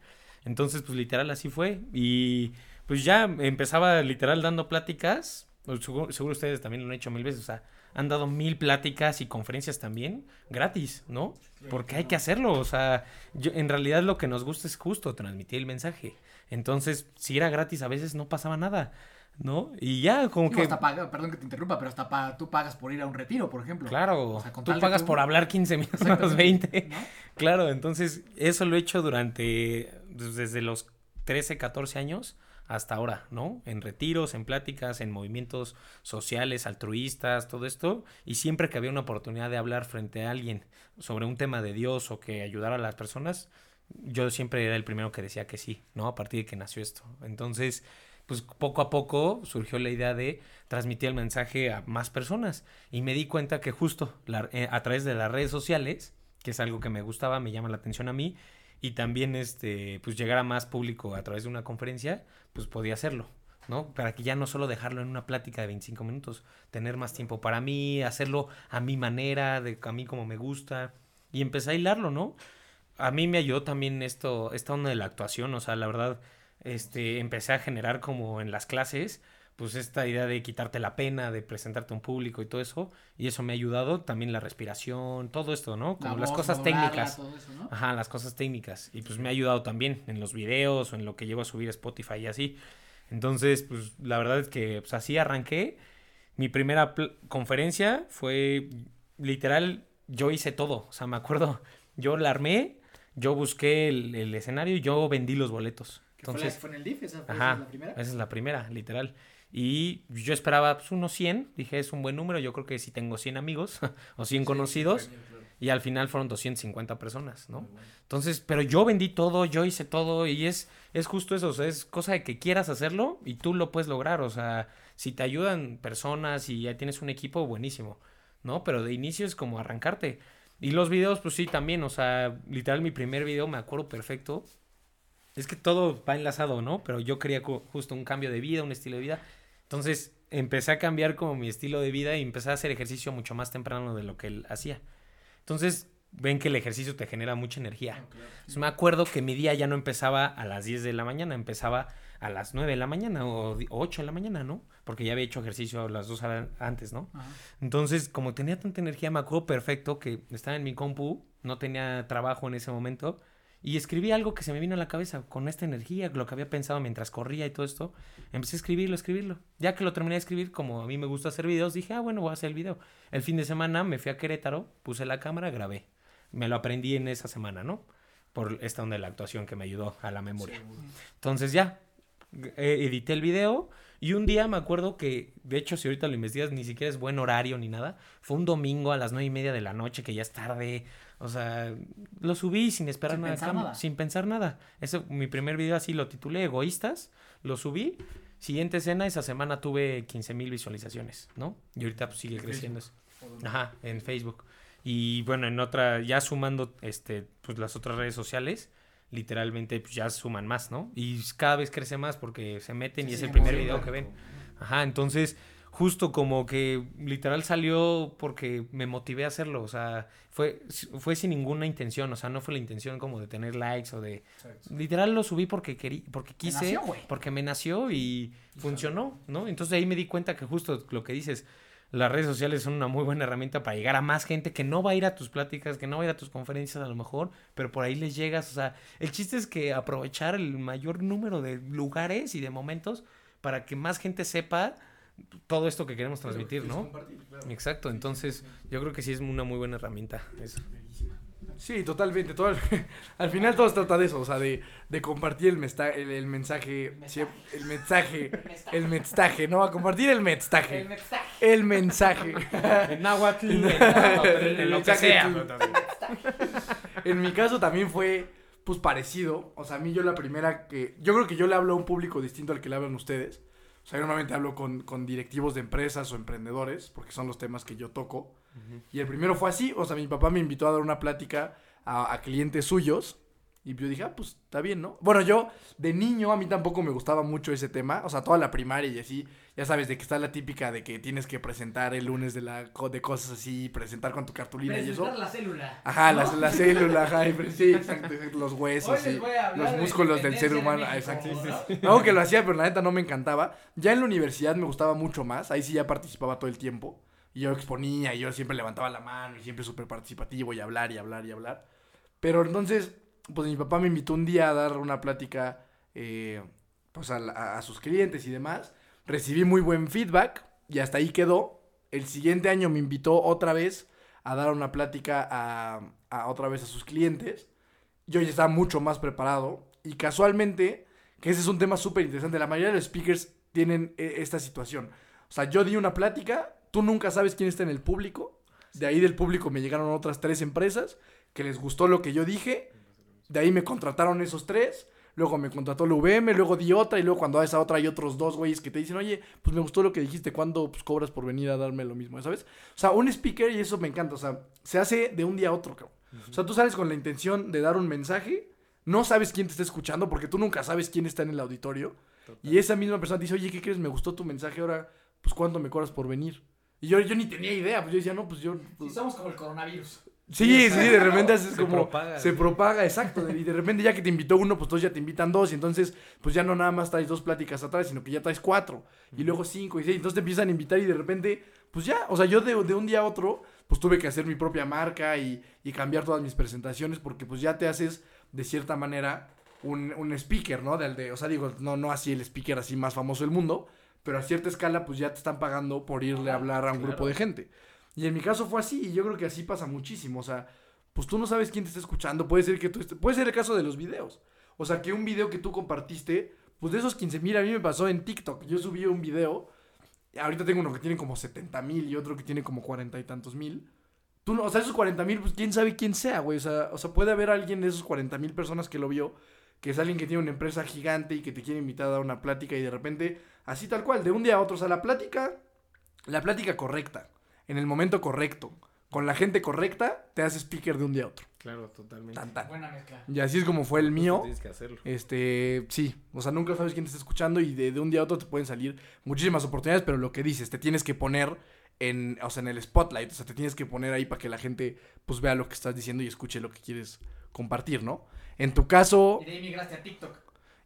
Entonces, pues literal así fue. Y pues ya empezaba literal dando pláticas. pues, Seguro, seguro ustedes también lo han hecho mil veces. O sea, han dado mil pláticas y conferencias también gratis, ¿no? Porque hay que hacerlo. O sea, yo, en realidad lo que nos gusta es justo transmitir el mensaje. Entonces, si era gratis, a veces no pasaba nada, ¿no? Y ya, como Sí, que. hasta paga- perdón que te interrumpa, pero hasta pa- tú pagas por ir a un retiro, por ejemplo. Claro, O sea, con tú pagas por hablar 15 minutos, Exactamente, 20. ¿no? Claro, entonces eso lo he hecho durante, desde los 13, 14 años hasta ahora, ¿no? En retiros, en pláticas, en movimientos sociales, altruistas, todo esto. Y siempre que había una oportunidad de hablar frente a alguien sobre un tema de Dios o que ayudara a las personas, yo siempre era el primero que decía que sí, ¿no? A partir de que nació esto. Entonces, pues poco a poco surgió la idea de transmitir el mensaje a más personas. Y me di cuenta que justo eh, a través de las redes sociales, que es algo que me gustaba, me llama la atención a mí, y también este, pues llegar a más público a través de una conferencia, pues podía hacerlo. ¿no? Para que ya no solo dejarlo en una plática de 25 minutos, tener más tiempo para mí, hacerlo a mi manera, de, a mí como me gusta, y empecé a hilarlo, ¿no? A mí me ayudó también esto, esta onda de la actuación, o sea, la verdad, este, empecé a generar como en las clases, pues esta idea de quitarte la pena, de presentarte a un público y todo eso, y eso me ha ayudado, también la respiración, todo esto, ¿no? Como La las voz, cosas técnicas. todo eso, ¿no? Ajá, las cosas técnicas. Y pues me ha ayudado también en los videos o en lo que llevo a subir a Spotify y así. Entonces, pues la verdad es que pues, así arranqué. Mi primera conferencia fue literal, yo hice todo. O sea, me acuerdo, yo la armé, yo busqué el, el escenario y yo vendí los boletos. Que fue la- Entonces, fue en el DIF, esa fue Ajá, la primera. esa es la primera, literal. Y yo esperaba pues, unos 100, dije, es un buen número, yo creo que si tengo 100 amigos o 100 conocidos, Y al final fueron 250 personas, ¿no? Entonces, pero yo vendí todo, yo hice todo y es, es justo eso, o sea, es cosa de que quieras hacerlo y tú lo puedes lograr, o sea, si te ayudan personas y ya tienes un equipo, buenísimo, ¿no? Pero de inicio es como arrancarte. Y los videos, pues sí, también, o sea, literal mi primer video me acuerdo perfecto. Es que todo va enlazado, ¿no? Pero yo quería justo un cambio de vida, un estilo de vida. Entonces empecé a cambiar como mi estilo de vida y empecé a hacer ejercicio mucho más temprano de lo que él hacía. Entonces ven que el ejercicio te genera mucha energía. Entonces, me acuerdo que mi día ya no empezaba a las 10 de la mañana, empezaba a las 9 de la mañana o di- 8 de la mañana, ¿no? Porque ya había hecho ejercicio las dos horas antes, ¿no? Ajá. Entonces, como tenía tanta energía, me acuerdo perfecto que estaba en mi compu, no tenía trabajo en ese momento, y escribí algo que se me vino a la cabeza con esta energía, lo que había pensado mientras corría y todo esto. Empecé a escribirlo, a escribirlo. Ya que lo terminé de escribir, como a mí me gusta hacer videos, dije, ah, bueno, voy a hacer el video. El fin de semana me fui a Querétaro, puse la cámara, grabé. Me lo aprendí en esa semana, ¿no? Por esta onda de la actuación que me ayudó a la memoria. Entonces ya, eh, edité el video y un día me acuerdo que, de hecho, si ahorita lo investigas, ni siquiera es buen horario ni nada. Fue un domingo a las nueve y media de la noche, que ya es tarde. O sea, lo subí sin esperar Sin nada, a pensar nada. Sin pensar nada. Eso, mi primer video así lo titulé Egoístas. Lo subí. Siguiente escena, esa semana tuve 15 mil visualizaciones, ¿no? Y ahorita pues, sigue creciendo eso. Ajá, en Facebook. Y bueno, en otra, ya sumando este, pues las otras redes sociales, literalmente pues, ya suman más, ¿no? Y cada vez crece más porque se meten y es el primer video que ven. Ajá, entonces, justo como que literal salió porque me motivé a hacerlo, o sea, fue, fue sin ninguna intención, o sea, no fue la intención como de tener likes o de... Literal lo subí porque querí, porque quise, nació, güey. porque me nació y funcionó, ¿no? Entonces ahí me di cuenta que justo lo que dices, las redes sociales son una muy buena herramienta para llegar a más gente que no va a ir a tus pláticas, que no va a ir a tus conferencias a lo mejor, pero por ahí les llegas. O sea, el chiste es que aprovechar el mayor número de lugares y de momentos para que más gente sepa todo esto que queremos transmitir, ¿no? Exacto, entonces yo creo que sí es una muy buena herramienta eso. Sí, totalmente. Todo el- al final todo se trata de eso, o sea, de, de compartir el, mesta- el, el mensaje, el mensaje, el mensaje, ¿no? A compartir el mensaje, el mensaje. En náhuatl, en, en lo que sea. En mi caso también fue, pues, parecido. O sea, a mí yo la primera que... Yo creo que yo le hablo a un público distinto al que le hablan ustedes. O sea, yo normalmente hablo con, con directivos de empresas o emprendedores, porque son los temas que yo toco. Y el primero fue así. O sea, mi papá me invitó a dar una plática a, a clientes suyos. Y yo dije, ah, pues está bien, ¿no? Bueno, yo de niño a mí tampoco me gustaba mucho ese tema. O sea, toda la primaria y así. Ya sabes, de que está la típica de que tienes que presentar el lunes de, la, de cosas así, presentar con tu cartulina y eso. la célula. Ajá, la, la célula, ajá, y sí, exacto, los huesos, sí, los músculos del ser humano, ah, exacto. Algo que lo hacía, pero la neta no me encantaba. Ya en la universidad me gustaba mucho más, ahí sí ya participaba todo el tiempo. Y yo exponía, y yo siempre levantaba la mano, y siempre súper participativo, y hablar, y hablar, y hablar. Pero entonces, pues mi papá me invitó un día a dar una plática, eh, pues a, la- a sus clientes y demás. Recibí muy buen feedback, y hasta ahí quedó. El siguiente año me invitó otra vez a dar una plática a, otra vez a sus clientes. Yo ya estaba mucho más preparado y casualmente, que ese es un tema súper interesante, la mayoría de los speakers tienen eh, esta situación. O sea, yo di una plática, tú nunca sabes quién está en el público, de ahí del público me llegaron otras tres empresas que les gustó lo que yo dije, de ahí me contrataron esos tres, luego me contrató la VM, luego di otra y luego cuando a esa otra hay otros dos güeyes que te dicen, oye, pues me gustó lo que dijiste, ¿cuándo pues, cobras por venir a darme lo mismo? ¿Sabes? O sea, un speaker, y eso me encanta, o sea, se hace de un día a otro, cabrón. O sea, tú sales con la intención de dar un mensaje, no sabes quién te está escuchando, porque tú nunca sabes quién está en el auditorio, y esa misma persona te dice, oye, ¿qué crees? Me gustó tu mensaje, ahora, pues, ¿cuánto me cobras por venir? Y yo, yo ni tenía idea, pues yo decía, no, pues yo... pues, somos como el coronavirus. Sí, sí, de repente haces Se como... propaga, se güey. propaga, exacto. Y de repente ya que te invitó uno, pues todos ya te invitan dos. Y entonces, pues ya no nada más traes dos pláticas atrás, sino que ya traes cuatro. Y luego cinco y seis. Entonces te empiezan a invitar y de repente, pues ya. O sea, yo de, de un día a otro, pues tuve que hacer mi propia marca y, y cambiar todas mis presentaciones porque pues ya te haces, de cierta manera, un, un speaker, ¿no? Del de, o sea, digo, no, no así el speaker así más famoso del mundo, pero a cierta escala, pues ya te están pagando por irle a hablar a un grupo de gente. Y en mi caso fue así, y yo creo que así pasa muchísimo. O sea, pues tú no sabes quién te está escuchando. Puede ser que tú esté- puede ser el caso de los videos. O sea, que un video que tú compartiste, pues de esos 15 mil, a mí me pasó en TikTok. Yo subí un video, ahorita tengo uno que tiene como 70 mil y otro que tiene como 40 y tantos mil. tú no, o sea, esos 40 mil, pues quién sabe quién sea, güey. O sea, o sea, puede haber alguien de esos 40 mil personas que lo vio, que es alguien que tiene una empresa gigante y que te quiere invitar a dar una plática y de repente, así tal cual, de un día a otro, o sea, la plática, la plática correcta, en el momento correcto, con la gente correcta, te haces speaker de un día a otro. Claro, totalmente. Tan, tan. Buena mezcla. Y así es como fue el mío. Tienes que hacerlo. Este, sí, o sea, nunca sabes quién te está escuchando y de, de un día a otro te pueden salir muchísimas oportunidades, pero lo que dices, te tienes que poner en, o sea, en el spotlight, o sea, te tienes que poner ahí para que la gente pues vea lo que estás diciendo y escuche lo que quieres compartir, ¿no? En tu caso, Y de ahí migraste a TikTok.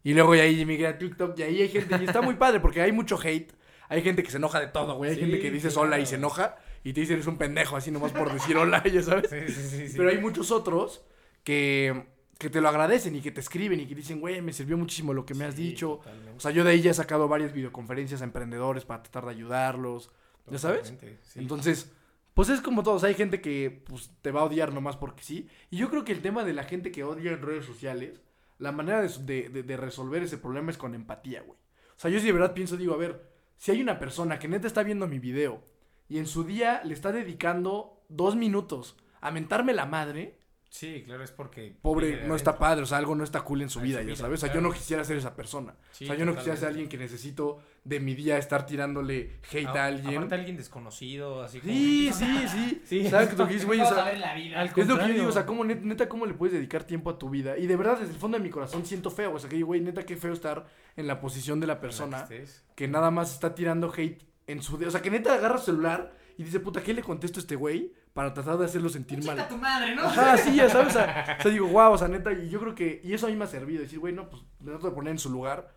y luego ya ahí emigré a TikTok y ahí hay gente, y está muy padre porque hay mucho hate, hay gente que se enoja de todo, güey, hay Sí, gente que dices claro. hola y se enoja y te dicen eres un pendejo así nomás por decir hola, ya sabes. Sí, sí, sí. sí. Pero hay muchos otros que, que te lo agradecen y que te escriben y que dicen, güey, me sirvió muchísimo lo que me has dicho. totalmente. O sea, yo de ahí ya he sacado varias videoconferencias a emprendedores para tratar de ayudarlos. ¿Ya sabes? Entonces, pues es como todos. Hay gente que pues, te va a odiar nomás porque sí. Y yo creo que el tema de la gente que odia en redes sociales, la manera de, de- de- de resolver ese problema es con empatía, güey. O sea, yo sí de verdad pienso, digo, a ver, si hay una persona que neta está viendo mi video y en su día le está dedicando dos minutos a mentarme la madre, Sí, claro, es porque. pobre, no está padro, o sea, algo no está cool en su vida, ya sabes. O sea, yo no quisiera ser esa persona. Sí, o sea, yo no quisiera ser alguien que necesito de mi día estar tirándole hate a, A- alguien. Aparte, alguien desconocido, así como. Sí, sí, sí. Sí. ¿Sabes lo que dices, güey? O a sea, es lo que yo digo, o sea, ¿cómo, net- neta, ¿cómo le puedes dedicar tiempo a tu vida? Y de verdad, desde el fondo de mi corazón siento feo. O sea, que digo, güey, neta, qué feo estar en la posición de la persona que nada más está tirando hate en su día. O sea, que neta agarra su celular y dice, puta, ¿qué le contesto a este güey para tratar de hacerlo sentir mal? tu madre, ¿no? Ajá, sí, ya sabes. O sea, o sea, digo, wow, o sea, neta, y yo creo que, y eso a mí me ha servido, decir, güey, no, pues, me trato de poner en su lugar.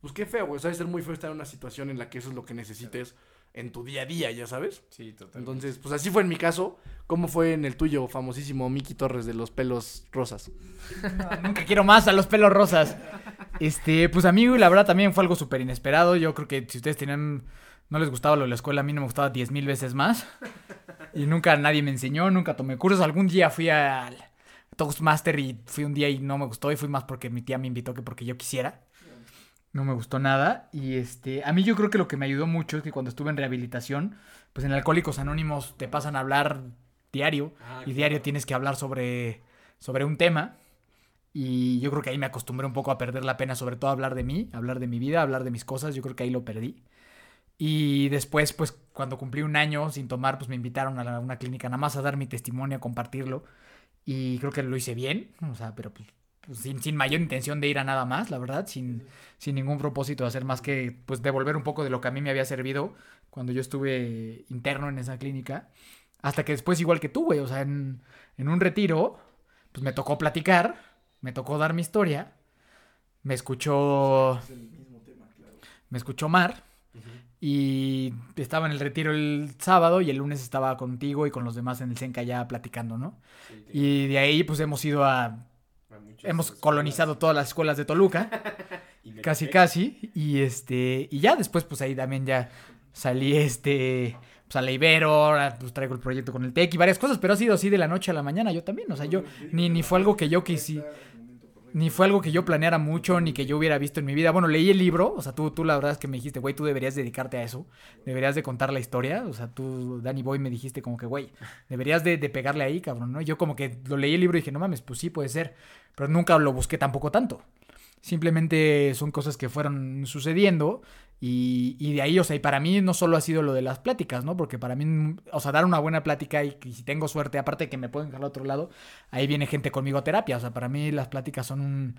Pues qué feo, güey, sabes, ser muy feo estar en una situación en la que eso es lo que necesites en tu día a día, ya sabes. Sí, totalmente. Entonces, pues así fue en mi caso. ¿Cómo fue en el tuyo, famosísimo Miki Torres de los pelos rosas? No, nunca quiero más a los pelos rosas. Este, pues a mí, la verdad, también fue algo súper inesperado. Yo creo que si ustedes tenían. No les gustaba lo de la escuela, a mí no me gustaba 10 mil veces más. Y nunca nadie me enseñó, nunca tomé cursos. Algún día fui al Toastmaster y fui un día y no me gustó. Y fui más porque mi tía me invitó que porque yo quisiera. No me gustó nada. Y este, a mí yo creo que lo que me ayudó mucho es que cuando estuve en rehabilitación, pues en Alcohólicos Anónimos te pasan a hablar diario. Ah, y diario tienes que hablar sobre, sobre un tema. Y yo creo que ahí me acostumbré un poco a perder la pena, sobre todo a hablar de mí, hablar de mi vida, hablar de mis cosas. Yo creo que ahí lo perdí. Y después, pues, cuando cumplí un año sin tomar, pues me invitaron a la- una clínica nada más a dar mi testimonio, a compartirlo. Y creo que lo hice bien, o sea, pero pues, pues, sin, sin mayor intención de ir a nada más, la verdad, sin, sin ningún propósito de hacer más que, pues, devolver un poco de lo que a mí me había servido cuando yo estuve interno en esa clínica. Hasta que después, igual que tú, güey, o sea, en, en un retiro, pues me tocó platicar, me tocó dar mi historia, me escuchó, me escuchó Mar, y estaba en el retiro el sábado y el lunes estaba contigo y con los demás en el Senca ya platicando, ¿no? Y de ahí pues hemos ido a, hemos colonizado todas las escuelas de Toluca, casi casi, y este, y ya después pues ahí también ya salí este, pues a la Ibero, ahora pues traigo el proyecto con el TEC y varias cosas, pero ha sido así de la noche a la mañana yo también, o sea, yo ni, ni fue algo que yo quisi, ni fue algo que yo planeara mucho, ni que yo hubiera visto en mi vida. Bueno, leí el libro, o sea, tú, tú la verdad es que me dijiste, güey, tú deberías dedicarte a eso, deberías de contar la historia, o sea, tú, Danny Boy, me dijiste como que, güey, deberías de, de pegarle ahí, cabrón, ¿no? Yo como que lo leí el libro y dije, no mames, pues sí, puede ser, pero nunca lo busqué tampoco tanto. Simplemente son cosas que fueron sucediendo y, y de ahí, o sea, y para mí no solo ha sido lo de las pláticas, ¿no? Porque para mí, o sea, dar una buena plática y, y si tengo suerte, aparte de que me pueden dejar al otro lado, ahí viene gente conmigo a terapia. O sea, para mí las pláticas son un-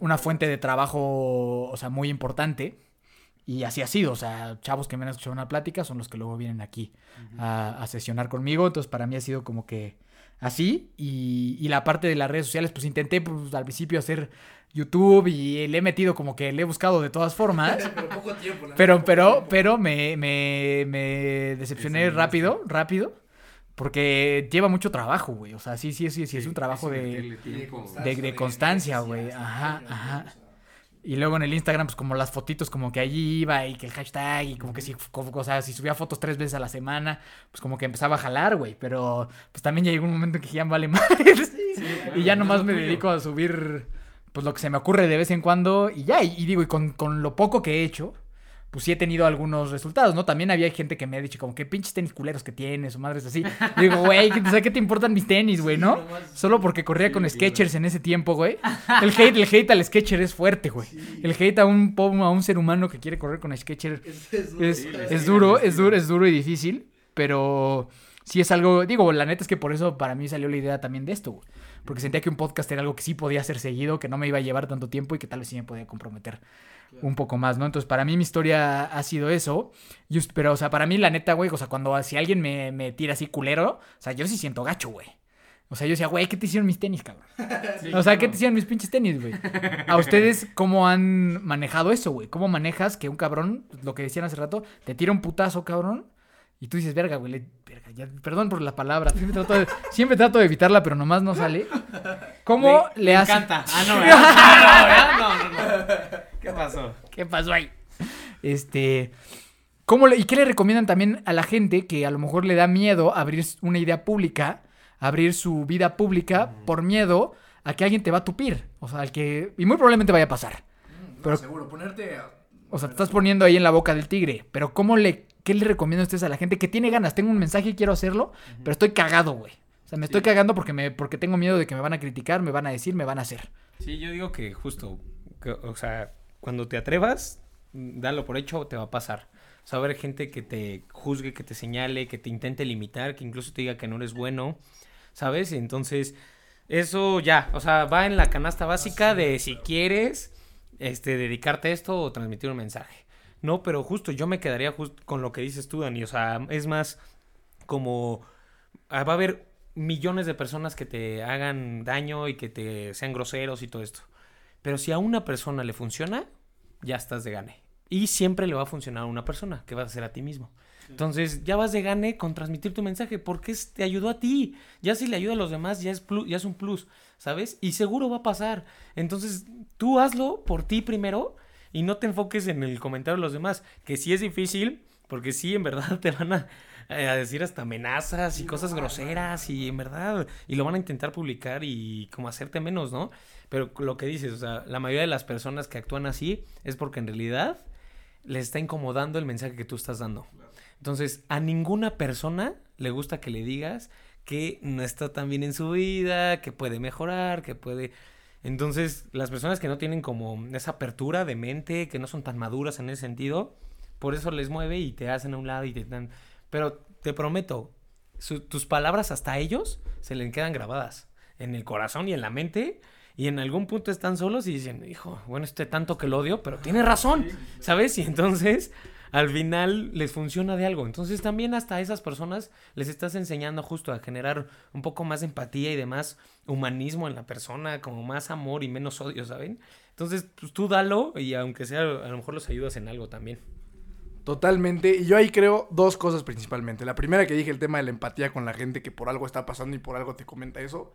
una fuente de trabajo, o sea, muy importante. Y así ha sido, o sea, chavos que me han escuchado una plática son los que luego vienen aquí a, a sesionar conmigo. Entonces, para mí ha sido como que así. Y, y la parte de las redes sociales, pues intenté pues, al principio hacer YouTube y le he metido como que le he buscado de todas formas. Pero poco tiempo, la Pero, pero, tiempo. pero me, me, me decepcioné rápido, rápido. Porque lleva mucho trabajo, güey. O sea, sí, sí, sí, sí, es un trabajo de, de, de constancia, güey. Ajá, ajá. Y luego en el Instagram, pues como las fotitos, como que allí iba y que el hashtag y como que si, como- o sea, si subía fotos tres veces a la semana, pues como que empezaba a jalar, güey. Pero pues también ya llegó un momento en que ya vale más. y ya nomás me dedico a subir, pues lo que se me ocurre de vez en cuando y ya. Y, y digo, y con, con lo poco que he hecho, pues sí he tenido algunos resultados, ¿no? También había gente que me ha dicho como que pinches tenis culeros que tienes o madres así. Y digo, güey, ¿qué te importan mis tenis, güey, no? Solo porque corría con Skechers en ese tiempo, güey. El hate, el hate al Sketcher es fuerte, güey. El hate a un, a un ser humano que quiere correr con Skechers es, es duro, es duro, es duro y difícil, pero sí es algo, digo, la neta es que por eso para mí salió la idea también de esto, güey. Porque sentía que un podcast era algo que sí podía ser seguido, que no me iba a llevar tanto tiempo y que tal vez sí me podía comprometer un poco más, ¿no? Entonces, para mí mi historia ha sido eso. Pero, o sea, para mí la neta, güey, o sea, cuando si alguien me, me tira así culero, o sea, yo sí siento gacho, güey. O sea, yo decía, güey, ¿qué te hicieron mis tenis, cabrón? o sea, ¿qué te hicieron mis pinches tenis, güey? ¿A ustedes cómo han manejado eso, güey? ¿Cómo manejas que un cabrón, lo que decían hace rato, te tira un putazo, cabrón? Y tú dices, verga, güey, le- verga, ya, perdón por la palabra. Siempre trato, de, siempre trato de evitarla, pero nomás no sale. ¿Cómo Me- le me haces? encanta. Ah, no, ¿verdad? No, no, no, no. ¿Qué pasó? ¿Qué pasó ahí? Este. ¿Cómo le- ¿Y qué le recomiendan también a la gente que a lo mejor le da miedo abrir una idea pública, abrir su vida pública por miedo a que alguien te va a tupir? O sea, al que. Y muy probablemente vaya a pasar. Pero- seguro, ponerte... a- O sea, te estás poniendo ahí en la boca del tigre. Pero ¿cómo le. ¿Qué le recomiendan ustedes a la gente que tiene ganas? Tengo un mensaje y quiero hacerlo, pero estoy cagado, güey. O sea, me estoy cagando porque, me, porque tengo miedo de que me van a criticar, me van a decir, me van a hacer. Sí, yo digo que justo, que, o sea, cuando te atrevas, dalo por hecho, te va a pasar. O sea, va a haber gente que te juzgue, que te señale, que te intente limitar, que incluso te diga que no eres bueno, ¿sabes? Entonces, eso ya, o sea, va en la canasta básica de si quieres, este, dedicarte a esto o transmitir un mensaje. No, pero justo, yo me quedaría justo con lo que dices tú, Dani. O sea, es más como ah, va a haber millones de personas que te hagan daño y que te sean groseros y todo esto. Pero si a una persona le funciona, ya estás de gane. Y siempre le va a funcionar a una persona, que va a ser a ti mismo. Entonces, ya vas de gane con transmitir tu mensaje, porque te ayudó a ti. Ya si le ayuda a los demás, ya es, plu- ya es un plus, ¿sabes? Y seguro va a pasar. Entonces, tú hazlo por ti primero y no te enfoques en el comentario de los demás, que sí es difícil, porque sí, en verdad te van a, a decir hasta amenazas y cosas groseras y en verdad, y lo van a intentar publicar y como hacerte menos, ¿no? Pero lo que dices, o sea, la mayoría de las personas que actúan así es porque en realidad les está incomodando el mensaje que tú estás dando. Entonces, a ninguna persona le gusta que le digas que no está tan bien en su vida, que puede mejorar, que puede... Entonces, las personas que no tienen como esa apertura de mente, que no son tan maduras en ese sentido, por eso les mueve y te hacen a un lado y te dan... Pero te prometo, su- tus palabras hasta a ellos se les quedan grabadas en el corazón y en la mente. Y en algún punto están solos y dicen, hijo, bueno, este tanto que lo odio, pero tiene razón, ¿sabes? Y entonces al final les funciona de algo. Entonces también hasta a esas personas les estás enseñando justo a generar un poco más de empatía y de más humanismo en la persona, como más amor y menos odio, ¿saben? Entonces, pues tú dalo y aunque sea, a lo mejor los ayudas en algo también. Totalmente. Y yo ahí creo dos cosas principalmente. La primera que dije, el tema de la empatía con la gente que por algo está pasando y por algo te comenta eso.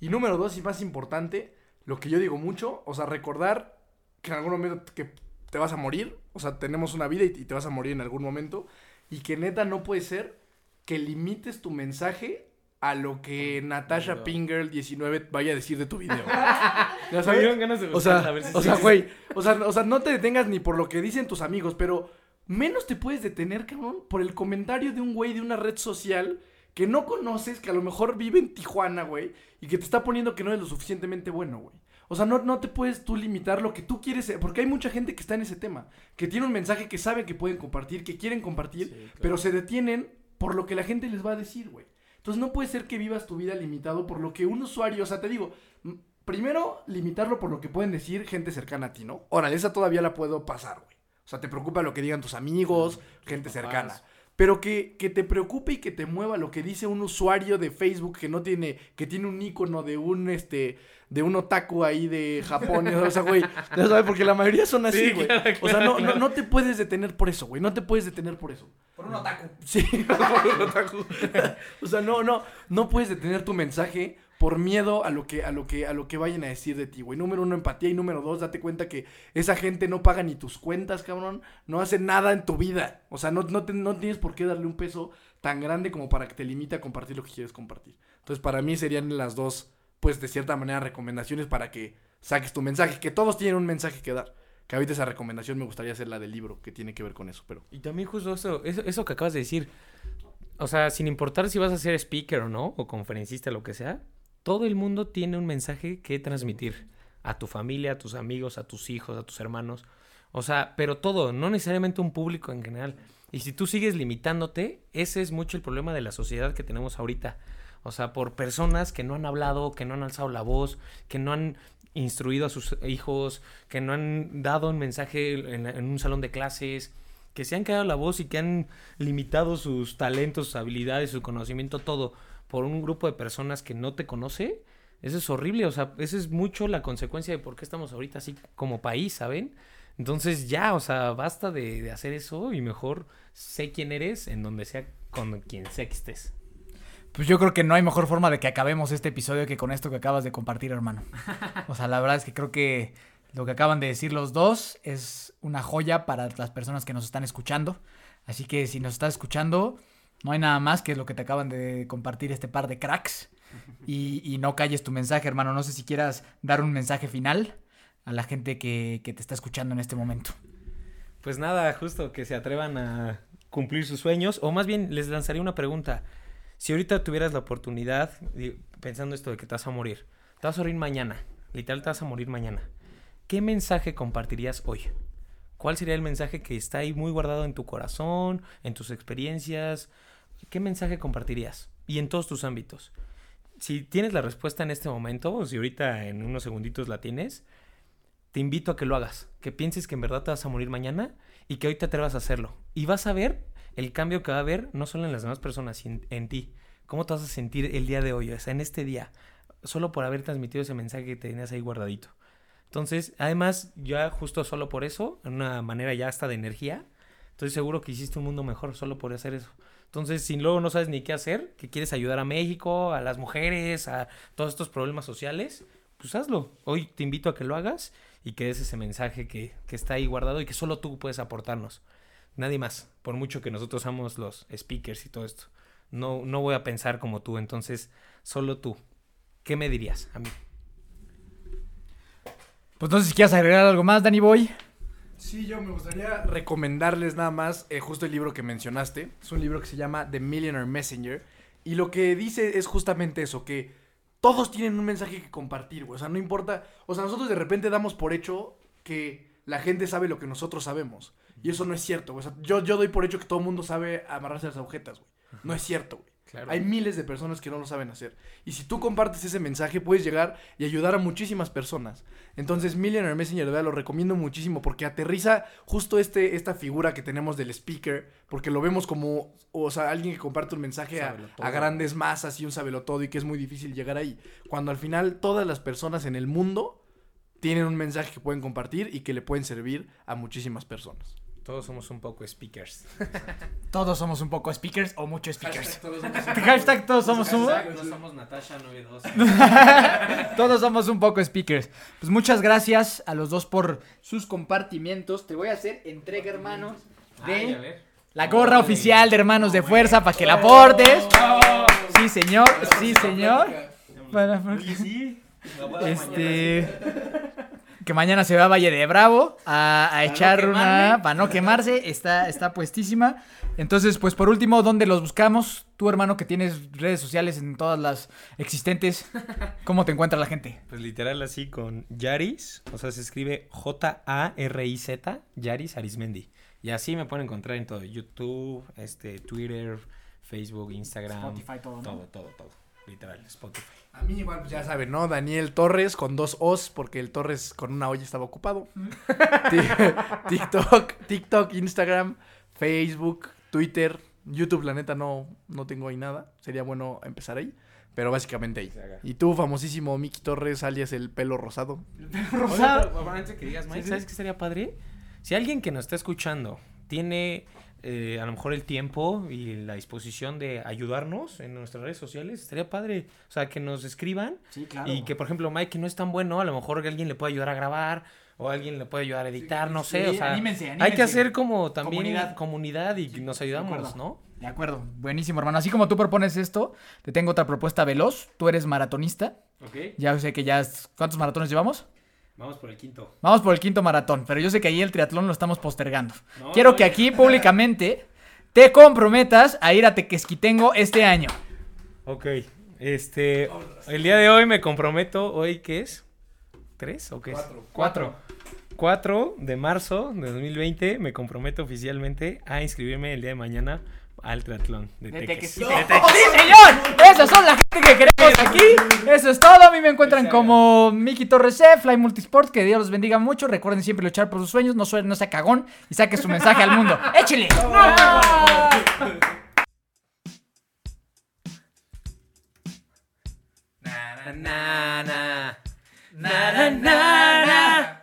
Y número dos, y más importante, lo que yo digo mucho, o sea, recordar que en algún momento que te vas a morir. O sea, tenemos una vida y, y te vas a morir en algún momento. Y que neta no puede ser que limites tu mensaje a lo que Natasha Pinger 19 vaya a decir de tu video. ¿Ya sabes? ganas de O sea, a ver si o sea, es- güey, o sea, o sea, no te detengas ni por lo que dicen tus amigos, pero menos te puedes detener, cabrón, por el comentario de un güey de una red social que no conoces, que a lo mejor vive en Tijuana, güey, y que te está poniendo que no eres lo suficientemente bueno, güey. O sea, no, no te puedes tú limitar lo que tú quieres, eh, porque hay mucha gente que está en ese tema, que tiene un mensaje que sabe que pueden compartir, que quieren compartir, pero se detienen por lo que la gente les va a decir, güey. Entonces no puede ser que vivas tu vida limitado por lo que un usuario, o sea, te digo, primero limitarlo por lo que pueden decir gente cercana a ti, ¿no? Órale, esa todavía la puedo pasar, güey. O sea, te preocupa lo que digan tus amigos, gente cercana. Pero que, que te preocupe y que te mueva lo que dice un usuario de Facebook que no tiene, que tiene un icono de un este, de un otaku ahí de Japón, o sea, güey, ya sabes, porque la mayoría son así, Sí, güey. claro, o sea, no, claro, no, no te puedes detener por eso, güey, no te puedes detener por eso. Por un otaku. Sí, por un otaku. o sea, no, no, no puedes detener tu mensaje por miedo a lo que, a lo que, a lo que vayan a decir de ti, güey. Número uno, empatía. Y número dos, date cuenta que esa gente no paga ni tus cuentas, cabrón. No hace nada en tu vida. O sea, no, no, no tienes por qué darle un peso tan grande como para que te limite a compartir lo que quieres compartir. Entonces, para mí serían las dos, pues, de cierta manera, recomendaciones para que saques tu mensaje. Que todos tienen un mensaje que dar. Que ahorita esa recomendación me gustaría hacer la del libro, que tiene que ver con eso, pero... Y también justo eso, eso que acabas de decir. O sea, sin importar si vas a ser speaker o no, o conferencista, lo que sea, todo el mundo tiene un mensaje que transmitir a tu familia, a tus amigos, a tus hijos, a tus hermanos. O sea, pero todo, no necesariamente un público en general. Y si tú sigues limitándote, ese es mucho el problema de la sociedad que tenemos ahorita. O sea, por personas que no han hablado, que no han alzado la voz, que no han instruido a sus hijos, que no han dado un mensaje en, en un salón de clases, que se han quedado la voz y que han limitado sus talentos, sus habilidades, su conocimiento, todo, por un grupo de personas que no te conoce, eso es horrible. O sea, esa es mucho la consecuencia de por qué estamos ahorita así como país, ¿saben? Entonces ya, o sea, basta de, de hacer eso y mejor sé quién eres en donde sea, con quien sea que estés. Pues yo creo que no hay mejor forma de que acabemos este episodio que con esto que acabas de compartir, hermano. O sea, la verdad es que creo que lo que acaban de decir los dos es una joya para las personas que nos están escuchando. Así que si nos estás escuchando, no hay nada más que lo que te acaban de compartir este par de cracks. Y, no calles tu mensaje, hermano. No sé si quieras dar un mensaje final a la gente que, que te está escuchando en este momento. Pues nada, justo que se atrevan a cumplir sus sueños. O más bien, les lanzaría una pregunta. Si ahorita tuvieras la oportunidad, pensando esto de que te vas a morir, te vas a morir mañana, literal te vas a morir mañana, ¿qué mensaje compartirías hoy? ¿Cuál sería el mensaje que está ahí muy guardado en tu corazón, en tus experiencias? ¿Qué mensaje compartirías? Y en todos tus ámbitos. Si tienes la respuesta en este momento, o si ahorita en unos segunditos la tienes, te invito a que lo hagas, que pienses que en verdad te vas a morir mañana y que hoy te atrevas a hacerlo. Y vas a ver el cambio que va a haber no solo en las demás personas, sino en, ti. ¿Cómo te vas a sentir el día de hoy, o sea, en este día? Solo por haber transmitido ese mensaje que tenías ahí guardadito. Entonces, además, ya justo solo por eso, en una manera ya hasta de energía, estoy seguro que hiciste un mundo mejor solo por hacer eso. Entonces, si luego no sabes ni qué hacer, que quieres ayudar a México, a las mujeres, a todos estos problemas sociales, pues hazlo. Hoy te invito a que lo hagas y que des ese mensaje que, que está ahí guardado y que solo tú puedes aportarnos. Nadie más, por mucho que nosotros somos los speakers y todo esto. No, no voy a pensar como tú, entonces solo tú. ¿Qué me dirías a mí? Pues no sé si quieres agregar algo más, Danny Boy. Sí, yo me gustaría recomendarles nada más eh, justo el libro que mencionaste. Es un libro que se llama The Millionaire Messenger. Y lo que dice es justamente eso, que todos tienen un mensaje que compartir, güey. O sea, no importa. O sea, nosotros de repente damos por hecho que la gente sabe lo que nosotros sabemos. Y eso no es cierto, güey. O sea, yo, yo doy por hecho que todo el mundo sabe amarrarse las agujetas, güey. No es cierto, güey. Claro. Hay miles de personas que no lo saben hacer. Y si tú compartes ese mensaje, puedes llegar y ayudar a muchísimas personas. Entonces, Millionaire Messenger, de verdad, lo recomiendo muchísimo porque aterriza justo este, esta figura que tenemos del speaker, porque lo vemos como, o sea, alguien que comparte un mensaje a, a grandes masas y un sabelotodo y que es muy difícil llegar ahí. Cuando al final todas las personas en el mundo tienen un mensaje que pueden compartir y que le pueden servir a muchísimas personas. Todos somos un poco speakers. Todos somos un poco speakers o muchos speakers. todos Hashtag todos somos un... no somos Natasha 92. Todos somos un poco speakers. Pues muchas gracias a los dos por sus compartimientos. Te voy a hacer entrega, hermanos, de la gorra oficial de Hermanos de Fuerza para que la portes. Sí, señor. Sí, señor. Para- Este. Que mañana se va a Valle de Bravo a, a echar una. Para no quemarse. Está, está puestísima. Entonces, pues por último, ¿dónde los buscamos? Tú, hermano, que tienes redes sociales en todas las existentes. ¿Cómo te encuentra la gente? Pues literal así con Yaris, o sea, se escribe J-A-R-I-Z, Yaris Arismendi. Y así me pueden encontrar en todo, YouTube, este, Twitter, Facebook, Instagram. Spotify, todo, ¿no? Todo, todo, todo. Literal, Spotify. A mí igual, pues ya saben, ¿no? Daniel Torres con dos O's, porque el Torres con una O ya estaba ocupado. Ti- TikTok, TikTok, Instagram, Facebook, Twitter, YouTube, la neta no, no tengo ahí nada. Sería bueno empezar ahí. Pero básicamente ahí. Y tú, famosísimo Miki Torres, alias el pelo rosado. Rosado. Oye, pero, pero antes de que digas, Mike, ¿sabes qué sería padre? Si alguien que nos está escuchando tiene eh, a lo mejor el tiempo y la disposición de ayudarnos en nuestras redes sociales, estaría padre. O sea, que nos escriban Sí, claro. y que, por ejemplo, Mike, que no es tan bueno, a lo mejor alguien le puede ayudar a grabar o alguien le puede ayudar a editar, no sé. Sí, o sea, anímense, hay anímense. que hacer como también Comunidad. comunidad, y nos ayudamos. ¿no? De acuerdo, buenísimo, hermano. Así como tú propones esto, te tengo otra propuesta veloz. Tú eres maratonista. Ok. Ya sé que ya. es- ¿Cuántos maratones llevamos? Vamos por el quinto. Vamos por el quinto maratón, pero yo sé que ahí el triatlón lo estamos postergando. No, Quiero no, que aquí públicamente te comprometas a ir a Tequesquitengo este año. Ok. Este. El día de hoy me comprometo. ¿Hoy qué es? ¿Tres o qué es? Cuatro. Cuatro. 4 de marzo de 2020 me comprometo oficialmente a inscribirme el día de mañana al triatlón de De Teques. ¡Sí, señor! Esas son la gente que queremos aquí. Eso es todo. A mí me encuentran como Miki Torres C, Fly Multisport. Que Dios los bendiga mucho. Recuerden siempre luchar por sus sueños. No, no sea cagón y saque su mensaje al mundo. ¡Échele! Na, na, na. Na, na, na,